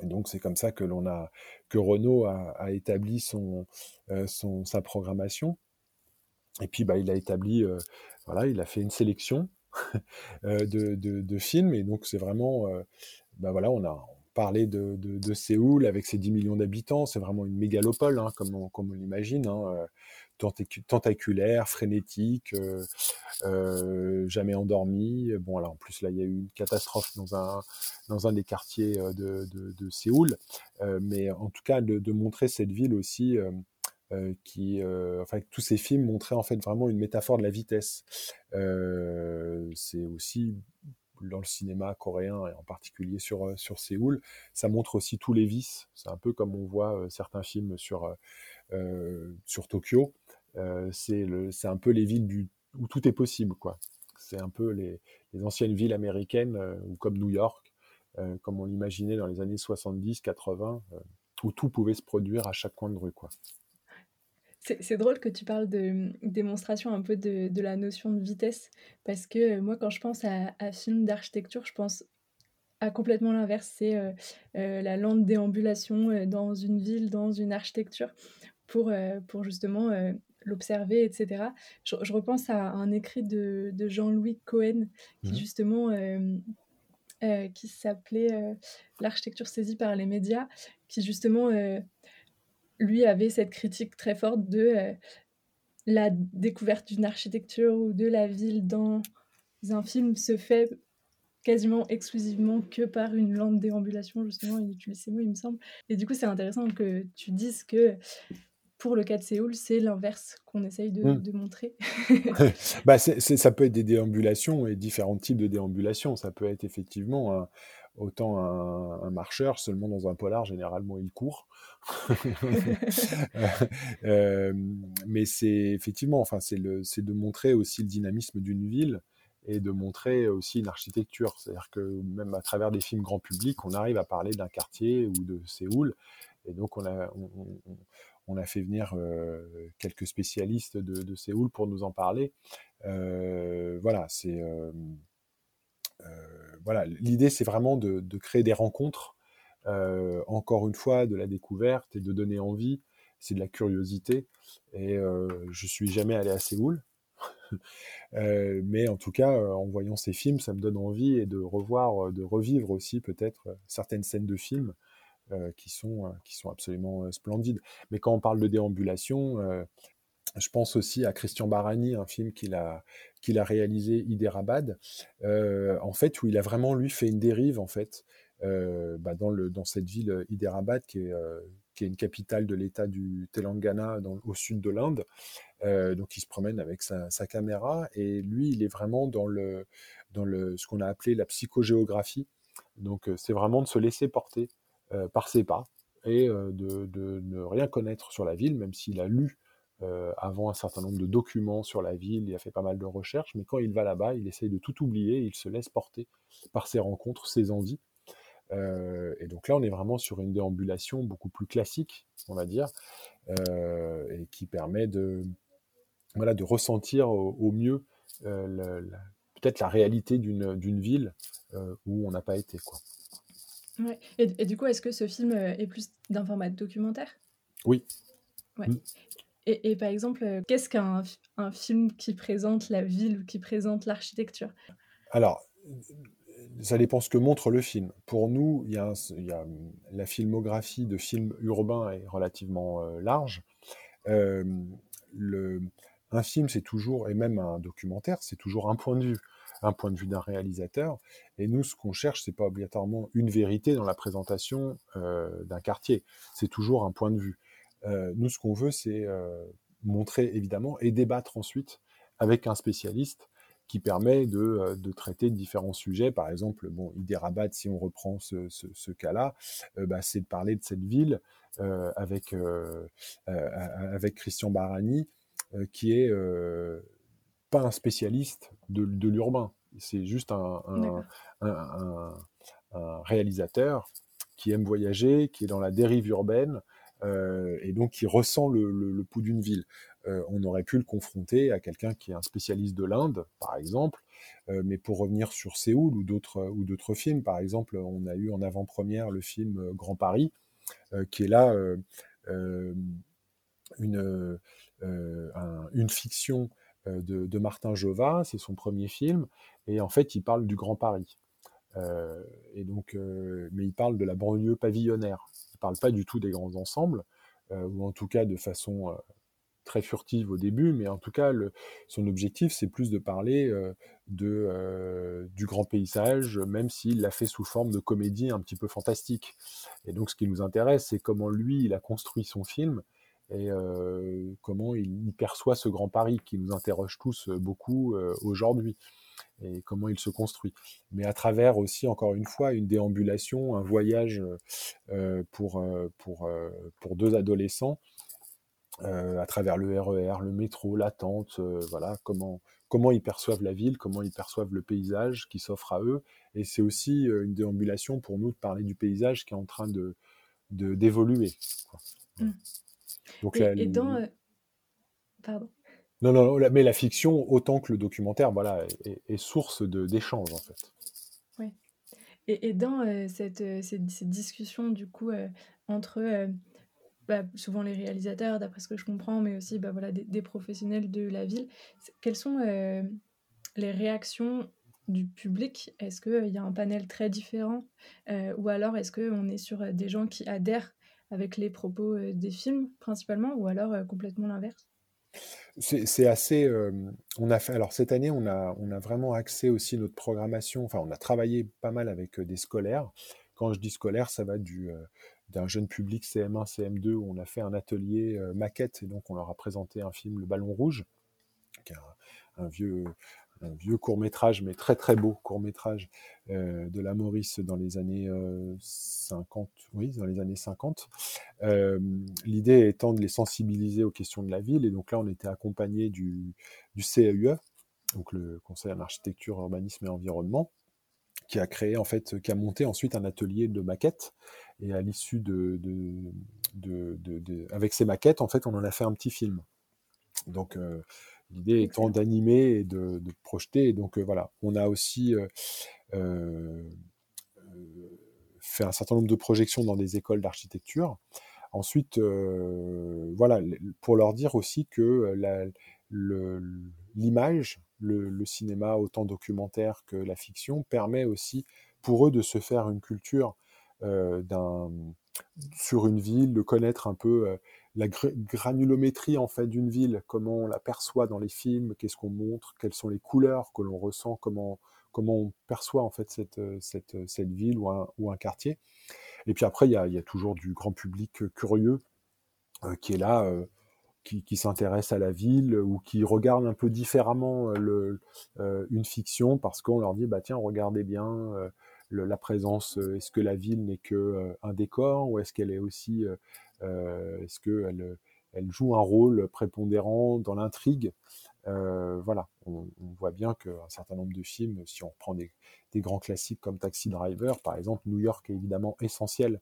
Et donc c'est comme ça que l'on a que Renault a, établi son, euh, son, sa programmation. Et puis bah, il a établi euh, voilà il a fait une sélection euh, de, de, films et donc c'est vraiment bah, voilà on a parlé de, de, Séoul avec ses 10 millions d'habitants c'est vraiment une mégalopole hein, comme on, comme on l'imagine hein, tentaculaire, frénétique, euh, euh, jamais endormi. Bon, alors en plus là, il y a eu une catastrophe dans un dans un des quartiers euh, de, Séoul, mais en tout cas de, montrer cette ville aussi. qui, enfin, tous ces films montraient en fait vraiment une métaphore de la vitesse. c'est aussi dans le cinéma coréen et en particulier sur, sur Séoul, ça montre aussi tous les vices. C'est un peu comme on voit certains films sur, sur Tokyo. C'est un peu les villes du, où tout est possible, quoi. C'est un peu les, les, anciennes villes américaines, ou comme New York, comme on l'imaginait dans les années 70, 80, où tout pouvait se produire à chaque coin de rue, quoi. C'est drôle que tu parles de démonstration un peu de, de, la notion de vitesse, parce que moi, quand je pense à, à film d'architecture, je pense à complètement l'inverse. C'est la lente déambulation dans une ville, dans une architecture, pour, pour justement l'observer, etc. Je, repense à un écrit de, Jean-Louis Cohen qui mmh justement euh, euh, qui s'appelait euh, L'architecture saisie par les médias, qui justement lui avait cette critique très forte de la découverte d'une architecture ou de la ville dans un film se fait quasiment exclusivement que par une lente déambulation, justement, il utilise ces mots, il me semble. Et du coup, c'est intéressant que tu dises que pour le cas de Séoul, c'est l'inverse qu'on essaye de, mmh. montrer. bah ça peut être des déambulations et différents types de déambulations. Ça peut être effectivement autant un, marcheur, seulement dans un polar, généralement il court. Euh, mais c'est effectivement, enfin, c'est de montrer aussi le dynamisme d'une ville et de montrer aussi une architecture. C'est-à-dire que même à travers des films grand public, on arrive à parler d'un quartier ou de Séoul. Et donc on a, on a fait venir euh, quelques spécialistes de, Séoul pour nous en parler. Euh, voilà, c'est euh, voilà, l'idée c'est vraiment de, créer des rencontres. encore une fois, de la découverte et de donner envie. C'est de la curiosité. Et je suis jamais allé à Séoul. mais en tout cas, en voyant ces films, ça me donne envie et de revoir, de revivre aussi peut-être certaines scènes de films qui, sont, euh, qui sont absolument euh, splendides. Mais quand on parle de déambulation, je pense aussi à Christian Barani, un film qu'il a, qu'il a réalisé, Hyderabad, euh, en fait, où il a vraiment, lui, fait une dérive, en fait, euh, bah, dans, le, dans cette ville Hyderabad, qui est, euh, qui est une capitale de l'État du Telangana, dans, au sud de l'Inde. donc, il se promène avec sa, sa, caméra, et lui, il est vraiment dans, le, dans le, ce qu'on a appelé la psychogéographie. Donc, c'est vraiment de se laisser porter par ses pas et de, de, ne rien connaître sur la ville, même s'il a lu euh, avant un certain nombre de documents sur la ville, il a fait pas mal de recherches, mais quand il va là-bas, il essaye de tout oublier, il se laisse porter par ses rencontres, ses envies. Euh, et donc là, on est vraiment sur une déambulation beaucoup plus classique, on va dire, euh, et qui permet de, voilà, ressentir au, mieux peut-être la réalité d'une ville où on n'a pas été. Quoi. Ouais. Et, du coup, est-ce que ce film est plus d'un format documentaire? Oui. Ouais. Mm. Et, par exemple, euh, qu'est-ce qu'un un film qui présente la ville ou qui présente l'architecture? Alors, ça dépend ce que montre le film. Pour nous, il y a, la filmographie de films urbains est relativement euh, large. Euh, le, un film, c'est toujours, et même un documentaire, c'est toujours un point de vue, un point de vue d'un réalisateur. Et nous, ce qu'on cherche, c'est pas obligatoirement une vérité dans la présentation d'un quartier. C'est toujours un point de vue. Euh, nous, ce qu'on veut, c'est euh, montrer évidemment et débattre ensuite avec un spécialiste qui permet de, euh, traiter différents sujets. Par exemple, bon, Rabat, si on reprend ce, cas-là, bah, c'est de parler de cette ville avec Christian Barani, qui est pas un spécialiste de, de l'urbain. C'est juste un, un, un, réalisateur qui aime voyager, qui est dans la dérive urbaine, euh, et donc qui ressent le, pouls d'une ville. Euh, on aurait pu le confronter à quelqu'un qui est un spécialiste de l'Inde, par exemple, euh, mais pour revenir sur Séoul ou d'autres ou d'autres films, par exemple, on a eu en avant-première le film Grand Paris, qui est là une, une fiction de, de, Martin Jova, c'est son premier film, et en fait, il parle du Grand Paris. et donc, mais il parle de la banlieue pavillonnaire parle pas du tout des grands ensembles, euh, ou en tout cas de façon euh, très furtive au début, mais en tout cas, son objectif, c'est plus de parler euh, de, du grand paysage, même s'il l'a fait sous forme de comédie un petit peu fantastique. Et donc, ce qui nous intéresse, c'est comment lui, il a construit son film et comment il, perçoit ce grand Paris qui nous interroge tous beaucoup aujourd'hui et comment il se construit. Mais à travers aussi, encore une fois, une déambulation, un voyage pour, pour, pour deux adolescents, à travers le RER, e le métro, l'attente, voilà, comment, comment ils perçoivent la ville, comment ils perçoivent le paysage qui s'offre à eux. Et c'est aussi une déambulation pour nous de parler du paysage qui est en train de d'évoluer. Donc, et, dans... Pardon. Non, non, mais la fiction, autant que le documentaire, voilà, est, source d'échanges, en fait. Oui. Et, dans euh, cette, euh, cette, discussion, du coup, euh, entre bah, souvent les réalisateurs, d'après ce que je comprends, mais aussi bah, voilà, des, professionnels de la ville, quelles sont les réactions du public? Est-ce qu'il y a un panel très différent Ou alors est-ce qu'on est sur des gens qui adhèrent avec les propos des films, principalement, ou alors complètement l'inverse? C'est assez. Euh, on a fait. Alors cette année, on a, on a vraiment axé aussi notre programmation. Enfin, on a travaillé pas mal avec euh, des scolaires. Quand je dis scolaire, ça va du euh, d'un jeune public CM1, CM2 où on a fait un atelier maquette et donc on leur a présenté un film Le Ballon Rouge, qui est un vieux un vieux court métrage, mais très très beau court métrage euh, de la Maurice dans les années 50, euh, oui, dans les années 50. Euh, l'idée étant de les sensibiliser aux questions de la ville, et donc là on était accompagné du, CAUE, donc le Conseil en architecture, urbanisme et environnement, qui a créé en fait, qui a monté ensuite un atelier de maquettes, et à l'issue de, de, de, avec ces maquettes, en fait, on en a fait un petit film. Donc L'idée étant d'animer et de, projeter. Et donc euh, voilà, on a aussi euh, euh, fait un certain nombre de projections dans des écoles d'architecture. Ensuite, voilà, pour leur dire aussi que l'image, le, cinéma, autant documentaire que la fiction, permet aussi pour eux de se faire une culture sur une ville, de connaître un peu la granulométrie en fait d'une ville, comment on la perçoit dans les films, qu'est-ce qu'on montre, quelles sont les couleurs que l'on ressent, comment, comment on perçoit en fait cette, cette, cette ville ou un, ou un, quartier. Et puis après, il y a, y a, toujours du grand public curieux euh, qui est là, euh, qui, qui s'intéresse à la ville ou qui regarde un peu différemment euh, une fiction parce qu'on leur dit bah tiens regardez bien la présence. est-ce que la ville n'est que un décor ou est-ce qu'elle est aussi est-ce qu'elle elle joue un rôle prépondérant dans l'intrigue? Voilà, on, voit bien qu'un certain nombre de films, si on reprend des, grands classiques comme Taxi Driver, par exemple, New York est évidemment essentiel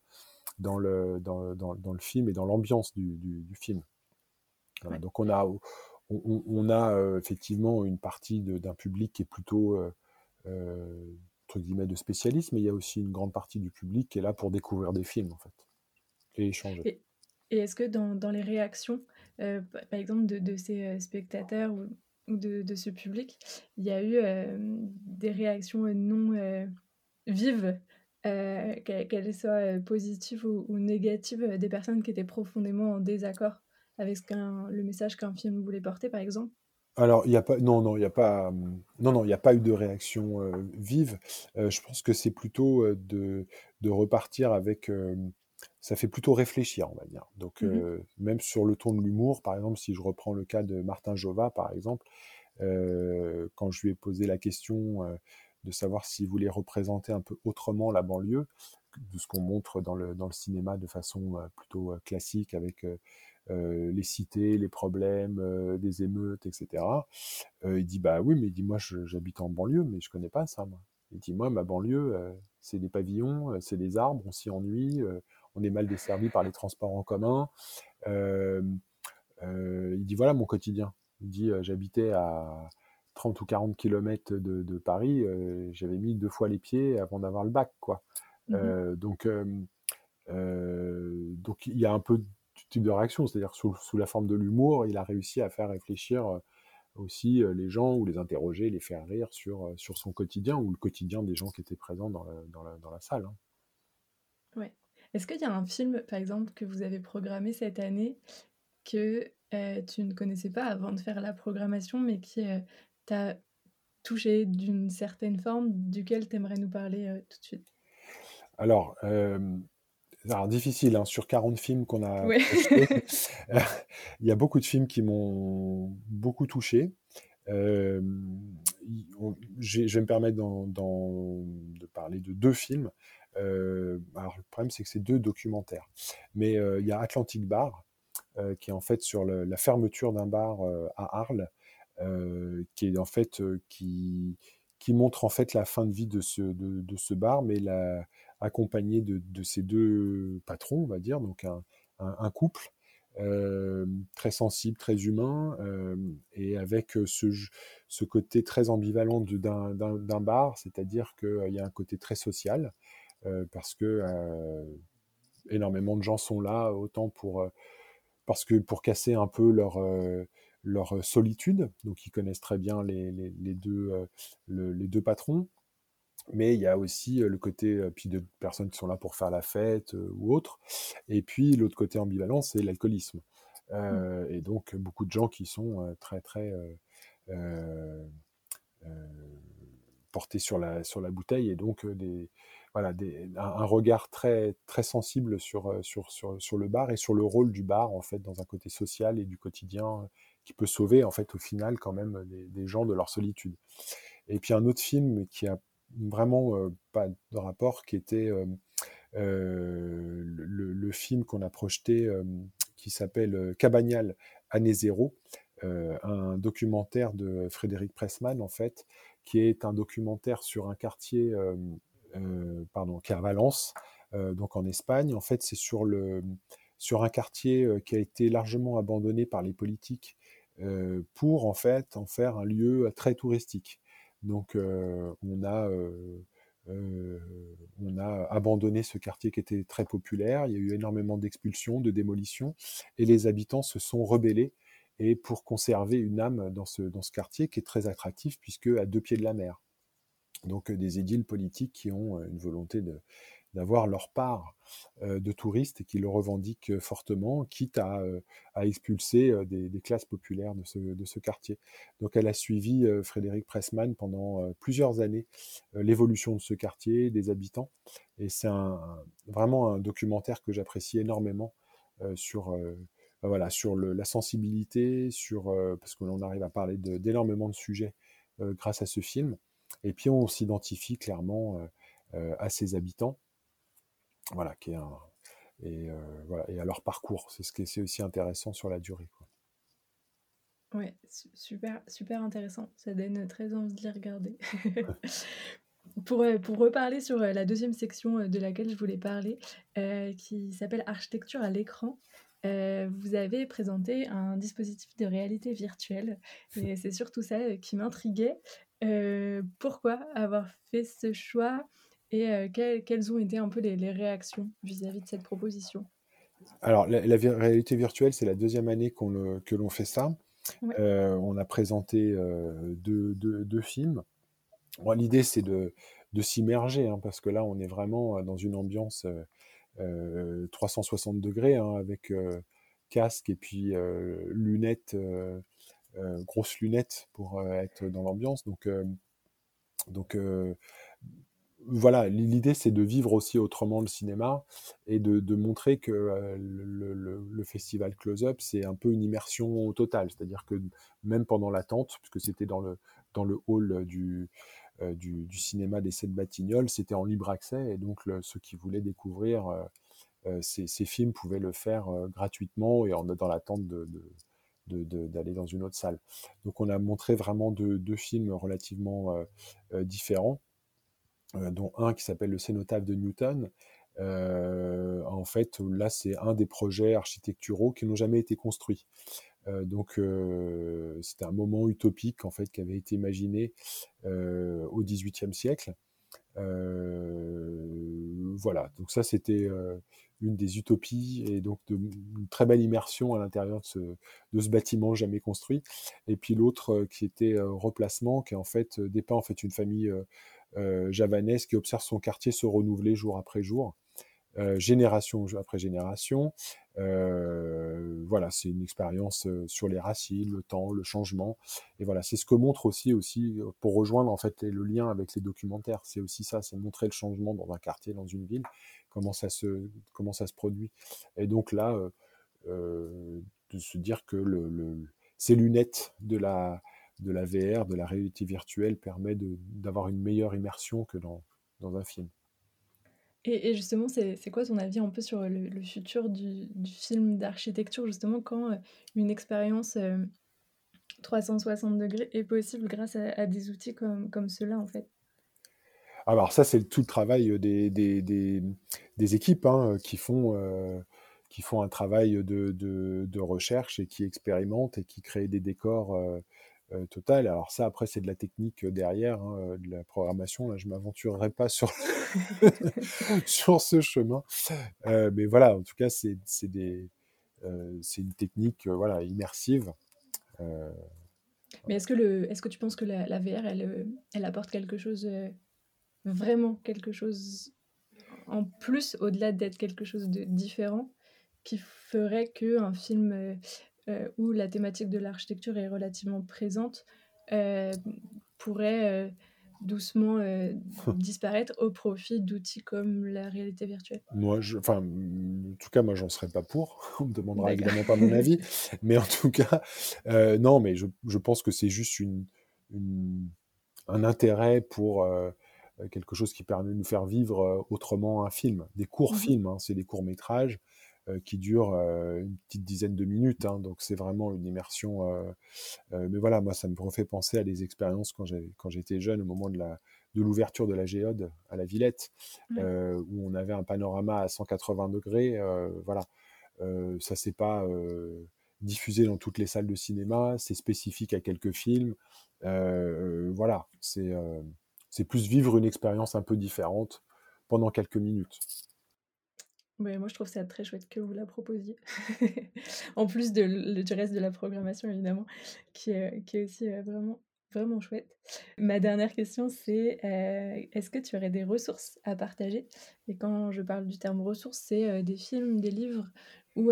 dans le, dans, dans, le film et dans l'ambiance du, du, film. Donc on a, on, on a effectivement une partie d'un public qui est plutôt euh, entre guillemets de spécialistes, mais il y a aussi une grande partie du public qui est là pour découvrir des films en fait et échanger. Et est-ce que dans, les réactions, euh, par exemple, de, ces euh, spectateurs ou, de, ce public, il y a eu euh, des réactions non vives, qu'elles soient positives ou, négatives, des personnes qui étaient profondément en désaccord avec le message qu'un film voulait porter, par exemple? Alors, il y a pas, non, non, il n'y a pas, non, non, il a pas eu de réaction vive. je pense que c'est plutôt de, de, repartir avec ça fait plutôt réfléchir, on va dire. Donc, mmh euh, même sur le ton de l'humour, par exemple, si je reprends le cas de Martin Jova, par exemple, euh, quand je lui ai posé la question euh, de savoir s'il voulait représenter un peu autrement la banlieue, de ce qu'on montre dans le, dans le cinéma de façon plutôt classique avec les cités, les problèmes, des émeutes, etc. il dit bah oui, mais il dit moi j'habite en banlieue, mais je connais pas ça. Moi. Il dit moi ma banlieue, c'est des pavillons, c'est des arbres, on s'y ennuie, on est mal desservi par les transports en commun. Euh, euh, il dit voilà mon quotidien. Il dit euh, j'habitais à 30 ou 40 km de, Paris, j'avais mis deux fois les pieds avant d'avoir le bac. Quoi. Mmh donc, donc il y a un peu type de réaction, c'est-à-dire sous, la forme de l'humour, il a réussi à faire réfléchir aussi les gens ou les interroger, les faire rire sur, sur son quotidien ou le quotidien des gens qui étaient présents dans la, salle. Hein. Ouais. Est-ce qu'il y a un film, par exemple, que vous avez programmé cette année que euh, tu ne connaissais pas avant de faire la programmation, mais qui euh, t'a touché d'une certaine forme, duquel tu aimerais nous parler euh, tout de suite? Alors, alors, difficile, hein, sur 40 films qu'on a il y a beaucoup de films qui m'ont beaucoup touché. je vais me permettre de parler de deux films. Euh, alors le problème, c'est que c'est deux documentaires. Mais euh, il y a Atlantic Bar, euh, qui est en fait sur la fermeture d'un bar à Arles, qui est en fait qui qui montre en fait la fin de vie de ce, de, de ce bar, mais la, accompagné de, ces deux patrons, on va dire, donc un, couple euh, très sensible, très humain, euh, et avec ce, ce, côté très ambivalent d'un bar, c'est-à-dire qu'il y a un côté très social, euh, parce que euh, énormément de gens sont là, autant pour, euh, parce que pour casser un peu leur solitude. Donc, ils connaissent très bien les, deux, les deux patrons. Mais il y a aussi le côté puis de personnes qui sont là pour faire la fête ou autre. Et puis l'autre côté ambivalent, c'est l'alcoolisme. Mmh. Et donc beaucoup de gens qui sont très très portés sur la sur la bouteille et donc des voilà, un, regard très, très sensible sur, sur, sur, sur, le bar et sur le rôle du bar en fait dans un côté social et du quotidien qui peut sauver en fait au final quand même des, gens de leur solitude. Et puis un autre film qui a vraiment pas de rapport, qui était le, film qu'on a projeté qui s'appelle Cabagnal année zéro, un documentaire de Frédéric Pressman en fait, qui est un documentaire sur un quartier pardon, qui est à Valence, donc en Espagne. En fait, c'est sur, sur un quartier qui a été largement abandonné par les politiques pour en fait en faire un lieu très touristique. Donc on a on a abandonné ce quartier qui était très populaire. Il y a eu énormément d'expulsions, de démolitions, et les habitants se sont rebellés et pour conserver une âme dans ce, dans ce quartier qui est très attractif puisque à deux pieds de la mer donc des édiles politiques qui ont une volonté de, d'avoir leur part de touristes et qui le revendiquent fortement, quitte à, expulser des, classes populaires de ce, quartier. Donc elle a suivi Frédéric Pressman pendant plusieurs années l'évolution de ce quartier, des habitants, et c'est vraiment un documentaire que j'apprécie énormément sur bah voilà, sur la sensibilité, sur, parce que l'on arrive à parler d'énormément de, sujets grâce à ce film. Et puis on s'identifie clairement à ses habitants, voilà, qui est et, voilà, et à leur parcours. C'est ce qui est aussi intéressant sur la durée. Quoi. Ouais, super, super intéressant. Ça donne très envie de les regarder. pour, pour reparler sur la deuxième section de laquelle je voulais parler, qui s'appelle Architecture à l'écran, euh, vous avez présenté un dispositif de réalité virtuelle et c'est surtout ça euh, qui m'intriguait. Euh, pourquoi avoir fait ce choix? Et quelles ont été un peu les, réactions vis-à-vis de cette proposition? Alors, la, réalité virtuelle, c'est la deuxième année que l'on fait ça. on a présenté deux, films. L'idée, c'est de, s'immerger, hein, parce que là, on est vraiment dans une ambiance 360 euh, degrés hein, avec euh, casque et puis euh, lunettes, grosses lunettes pour être dans l'ambiance. Donc, donc voilà, l'idée c'est de vivre aussi autrement le cinéma et de, montrer que le, festival Close-Up c'est un peu une immersion totale, c'est-à-dire que même pendant l'attente, puisque c'était dans le, dans le hall du, euh, du, cinéma des Sept Batignolles, c'était en libre accès et donc ceux qui voulaient découvrir euh, euh, ces, films pouvaient le faire gratuitement et en, dans l'attente de, d'aller dans une autre salle. Donc on a montré vraiment deux, films relativement différents, dont un qui s'appelle Le Cénotaphe de Newton. en fait, là, c'est un des projets architecturaux qui n'ont jamais été construits. Euh, donc euh, c'était un moment utopique en fait qui avait été imaginé euh, au XVIIIe siècle. voilà, donc ça c'était une des utopies et donc de, une très belle immersion à l'intérieur de ce, de ce, bâtiment jamais construit. Et puis l'autre qui était replacement, qui en fait dépeint en fait une famille javanaise qui observe son quartier se renouveler jour après jour. génération après génération, euh, voilà, c'est une expérience euh, sur les racines, le temps, le changement. Et voilà, c'est ce que montre aussi, aussi euh, pour rejoindre en fait le lien avec les documentaires. C'est aussi ça, c'est montrer le changement dans un quartier, dans une ville, comment ça se, comment ça se produit. Et donc là, de se dire que le, ces lunettes de la, de la VR, de la réalité virtuelle, permet d'avoir une meilleure immersion que dans, dans un film. Et, justement, c'est quoi ton avis un peu sur le, futur du, film d'architecture, justement, quand euh, une expérience 360 euh, degrés est possible grâce à, des outils comme, comme ceux-là, en fait? Alors ça, c'est tout le travail des, des, des, équipes hein, qui, font, euh, qui font un travail de, de, de, recherche et qui expérimentent et qui créent des décors euh, total. Alors ça, après, c'est de la technique euh, derrière, hein, euh, de la programmation. Là, je m'aventurerai pas sur sur ce chemin. mais voilà, en tout cas, c'est des c'est une technique voilà immersive. Mais est-ce que le est-ce que tu penses que la, VR elle elle apporte quelque chose vraiment quelque chose en plus au-delà d'être quelque chose de différent qui ferait que un film euh, où la thématique de l'architecture est relativement présente, euh, pourrait euh, doucement disparaître au profit d'outils comme la réalité virtuelle. Moi, je, enfin, en tout cas, moi, j'en serais pas pour. On me demandera évidemment pas mon avis, mais en tout cas, non, mais je, je pense que c'est juste une, un intérêt pour quelque chose qui permet de nous faire vivre autrement un film, des courts mmh films, hein, c'est des courts métrages. Euh, qui dure euh, une petite dizaine de minutes. Hein, donc c'est vraiment une immersion. Euh, mais voilà, moi ça me refait penser à des expériences quand j'étais jeune, au moment de la de l'ouverture de la géode à la Villette, où on avait un panorama à 180 degrés. voilà, ça s'est pas diffusé dans toutes les salles de cinéma, c'est spécifique à quelques films. voilà, c'est c'est plus vivre une expérience un peu différente pendant quelques minutes moi, je trouve ça très chouette que vous la proposiez. en plus du reste de la programmation, évidemment, qui est, aussi euh, vraiment vraiment chouette. Ma dernière question, c'est est-ce que tu aurais des ressources à partager? Et quand je parle du terme ressources, c'est des films, des livres ou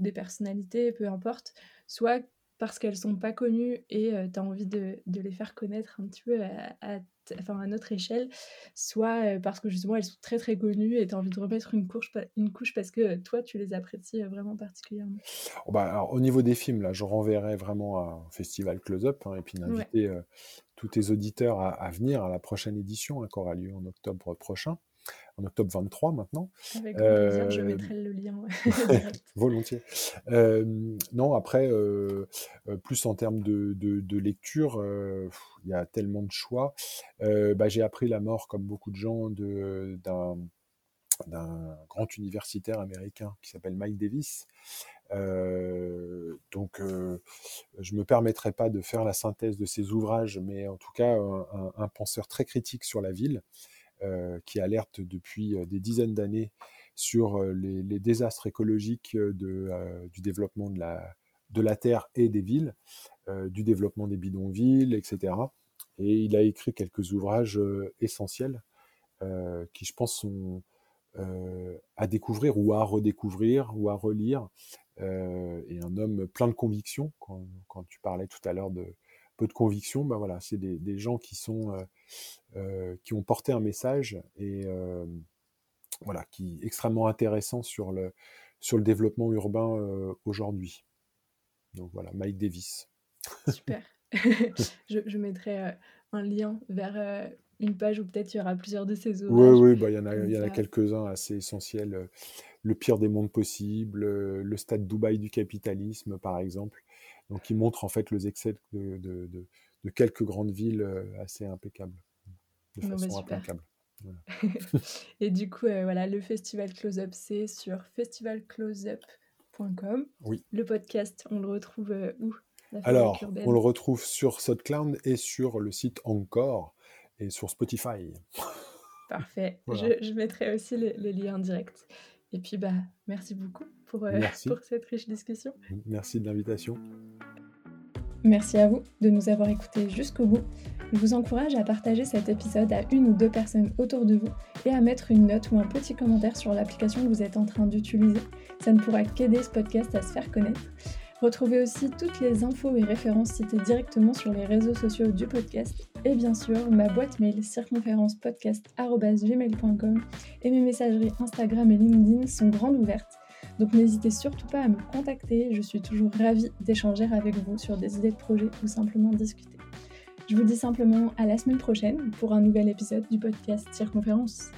des personnalités, peu importe, soit parce qu'elles sont pas connues et tu as envie de, les faire connaître un petit peu à, enfin, à notre échelle, soit parce que justement elles sont très très connues et tu as envie de remettre une couche, une couche parce que toi tu les apprécies vraiment particulièrement. Oh, bah, alors, au niveau des films, là, je renverrai vraiment à un festival Close-Up hein, et puis d'inviter tous tes auditeurs à, venir à la prochaine édition hein, qui aura lieu en octobre prochain en octobre 23 maintenant. Avec grand plaisir, je euh, mettrai le lien. Volontiers. non, après, euh, euh, plus en termes de, lecture, il y a tellement de choix. Bah, j'ai appris la mort, comme beaucoup de gens, d'un d'un grand universitaire américain qui s'appelle Mike Davis. donc, je me permettrai pas de faire la synthèse de ses ouvrages, mais en tout cas, un penseur très critique sur la ville, euh, qui alerte depuis euh, des dizaines d'années sur euh, les, désastres écologiques du développement de la, de la terre et des villes, du développement des bidonvilles, etc. Et il a écrit quelques ouvrages essentiels qui, je pense, sont à découvrir ou à redécouvrir ou à relire. et un homme plein de convictions, quand tu parlais tout à l'heure de, peu de conviction, ben voilà, c'est des, gens qui sont euh, euh, qui ont porté un message et euh, voilà, qui extrêmement intéressant sur le sur le développement urbain aujourd'hui. Donc voilà, Mike Davis. Super. je, mettrai un lien vers une page où peut-être il y aura plusieurs de ces ouvrages. Oui, oui, bah, il y en a, y en a quelques-uns assez essentiels. Le pire des mondes possibles, le stade Dubaï du capitalisme, par exemple. Donc, il montre en fait les excès de, quelques grandes villes euh, assez impeccables, de bah, façon impeccable. et du coup, euh, voilà, le festival Close Up, c'est sur festivalcloseup.com. Oui. Le podcast, on le retrouve euh, où? Alors, on le retrouve sur SoundCloud et sur le site Encore et sur Spotify. Parfait. Je, mettrai aussi les, les liens directs. Et puis, bah, merci beaucoup pour, euh, pour cette riche discussion. Merci de l'invitation. Merci à vous de nous avoir écoutés jusqu'au bout. Je vous encourage à partager cet épisode à une ou deux personnes autour de vous et à mettre une note ou un petit commentaire sur l'application que vous êtes en train d'utiliser. Ça ne pourra qu'aider ce podcast à se faire connaître. Retrouvez aussi toutes les infos et références citées directement sur les réseaux sociaux du podcast et bien sûr ma boîte mail circonférencepodcast.gmail.com et mes messageries Instagram et LinkedIn sont grandes ouvertes. Donc n'hésitez surtout pas à me contacter, je suis toujours ravie d'échanger avec vous sur des idées de projet ou simplement discuter. Je vous dis simplement à la semaine prochaine pour un nouvel épisode du podcast Circonférence.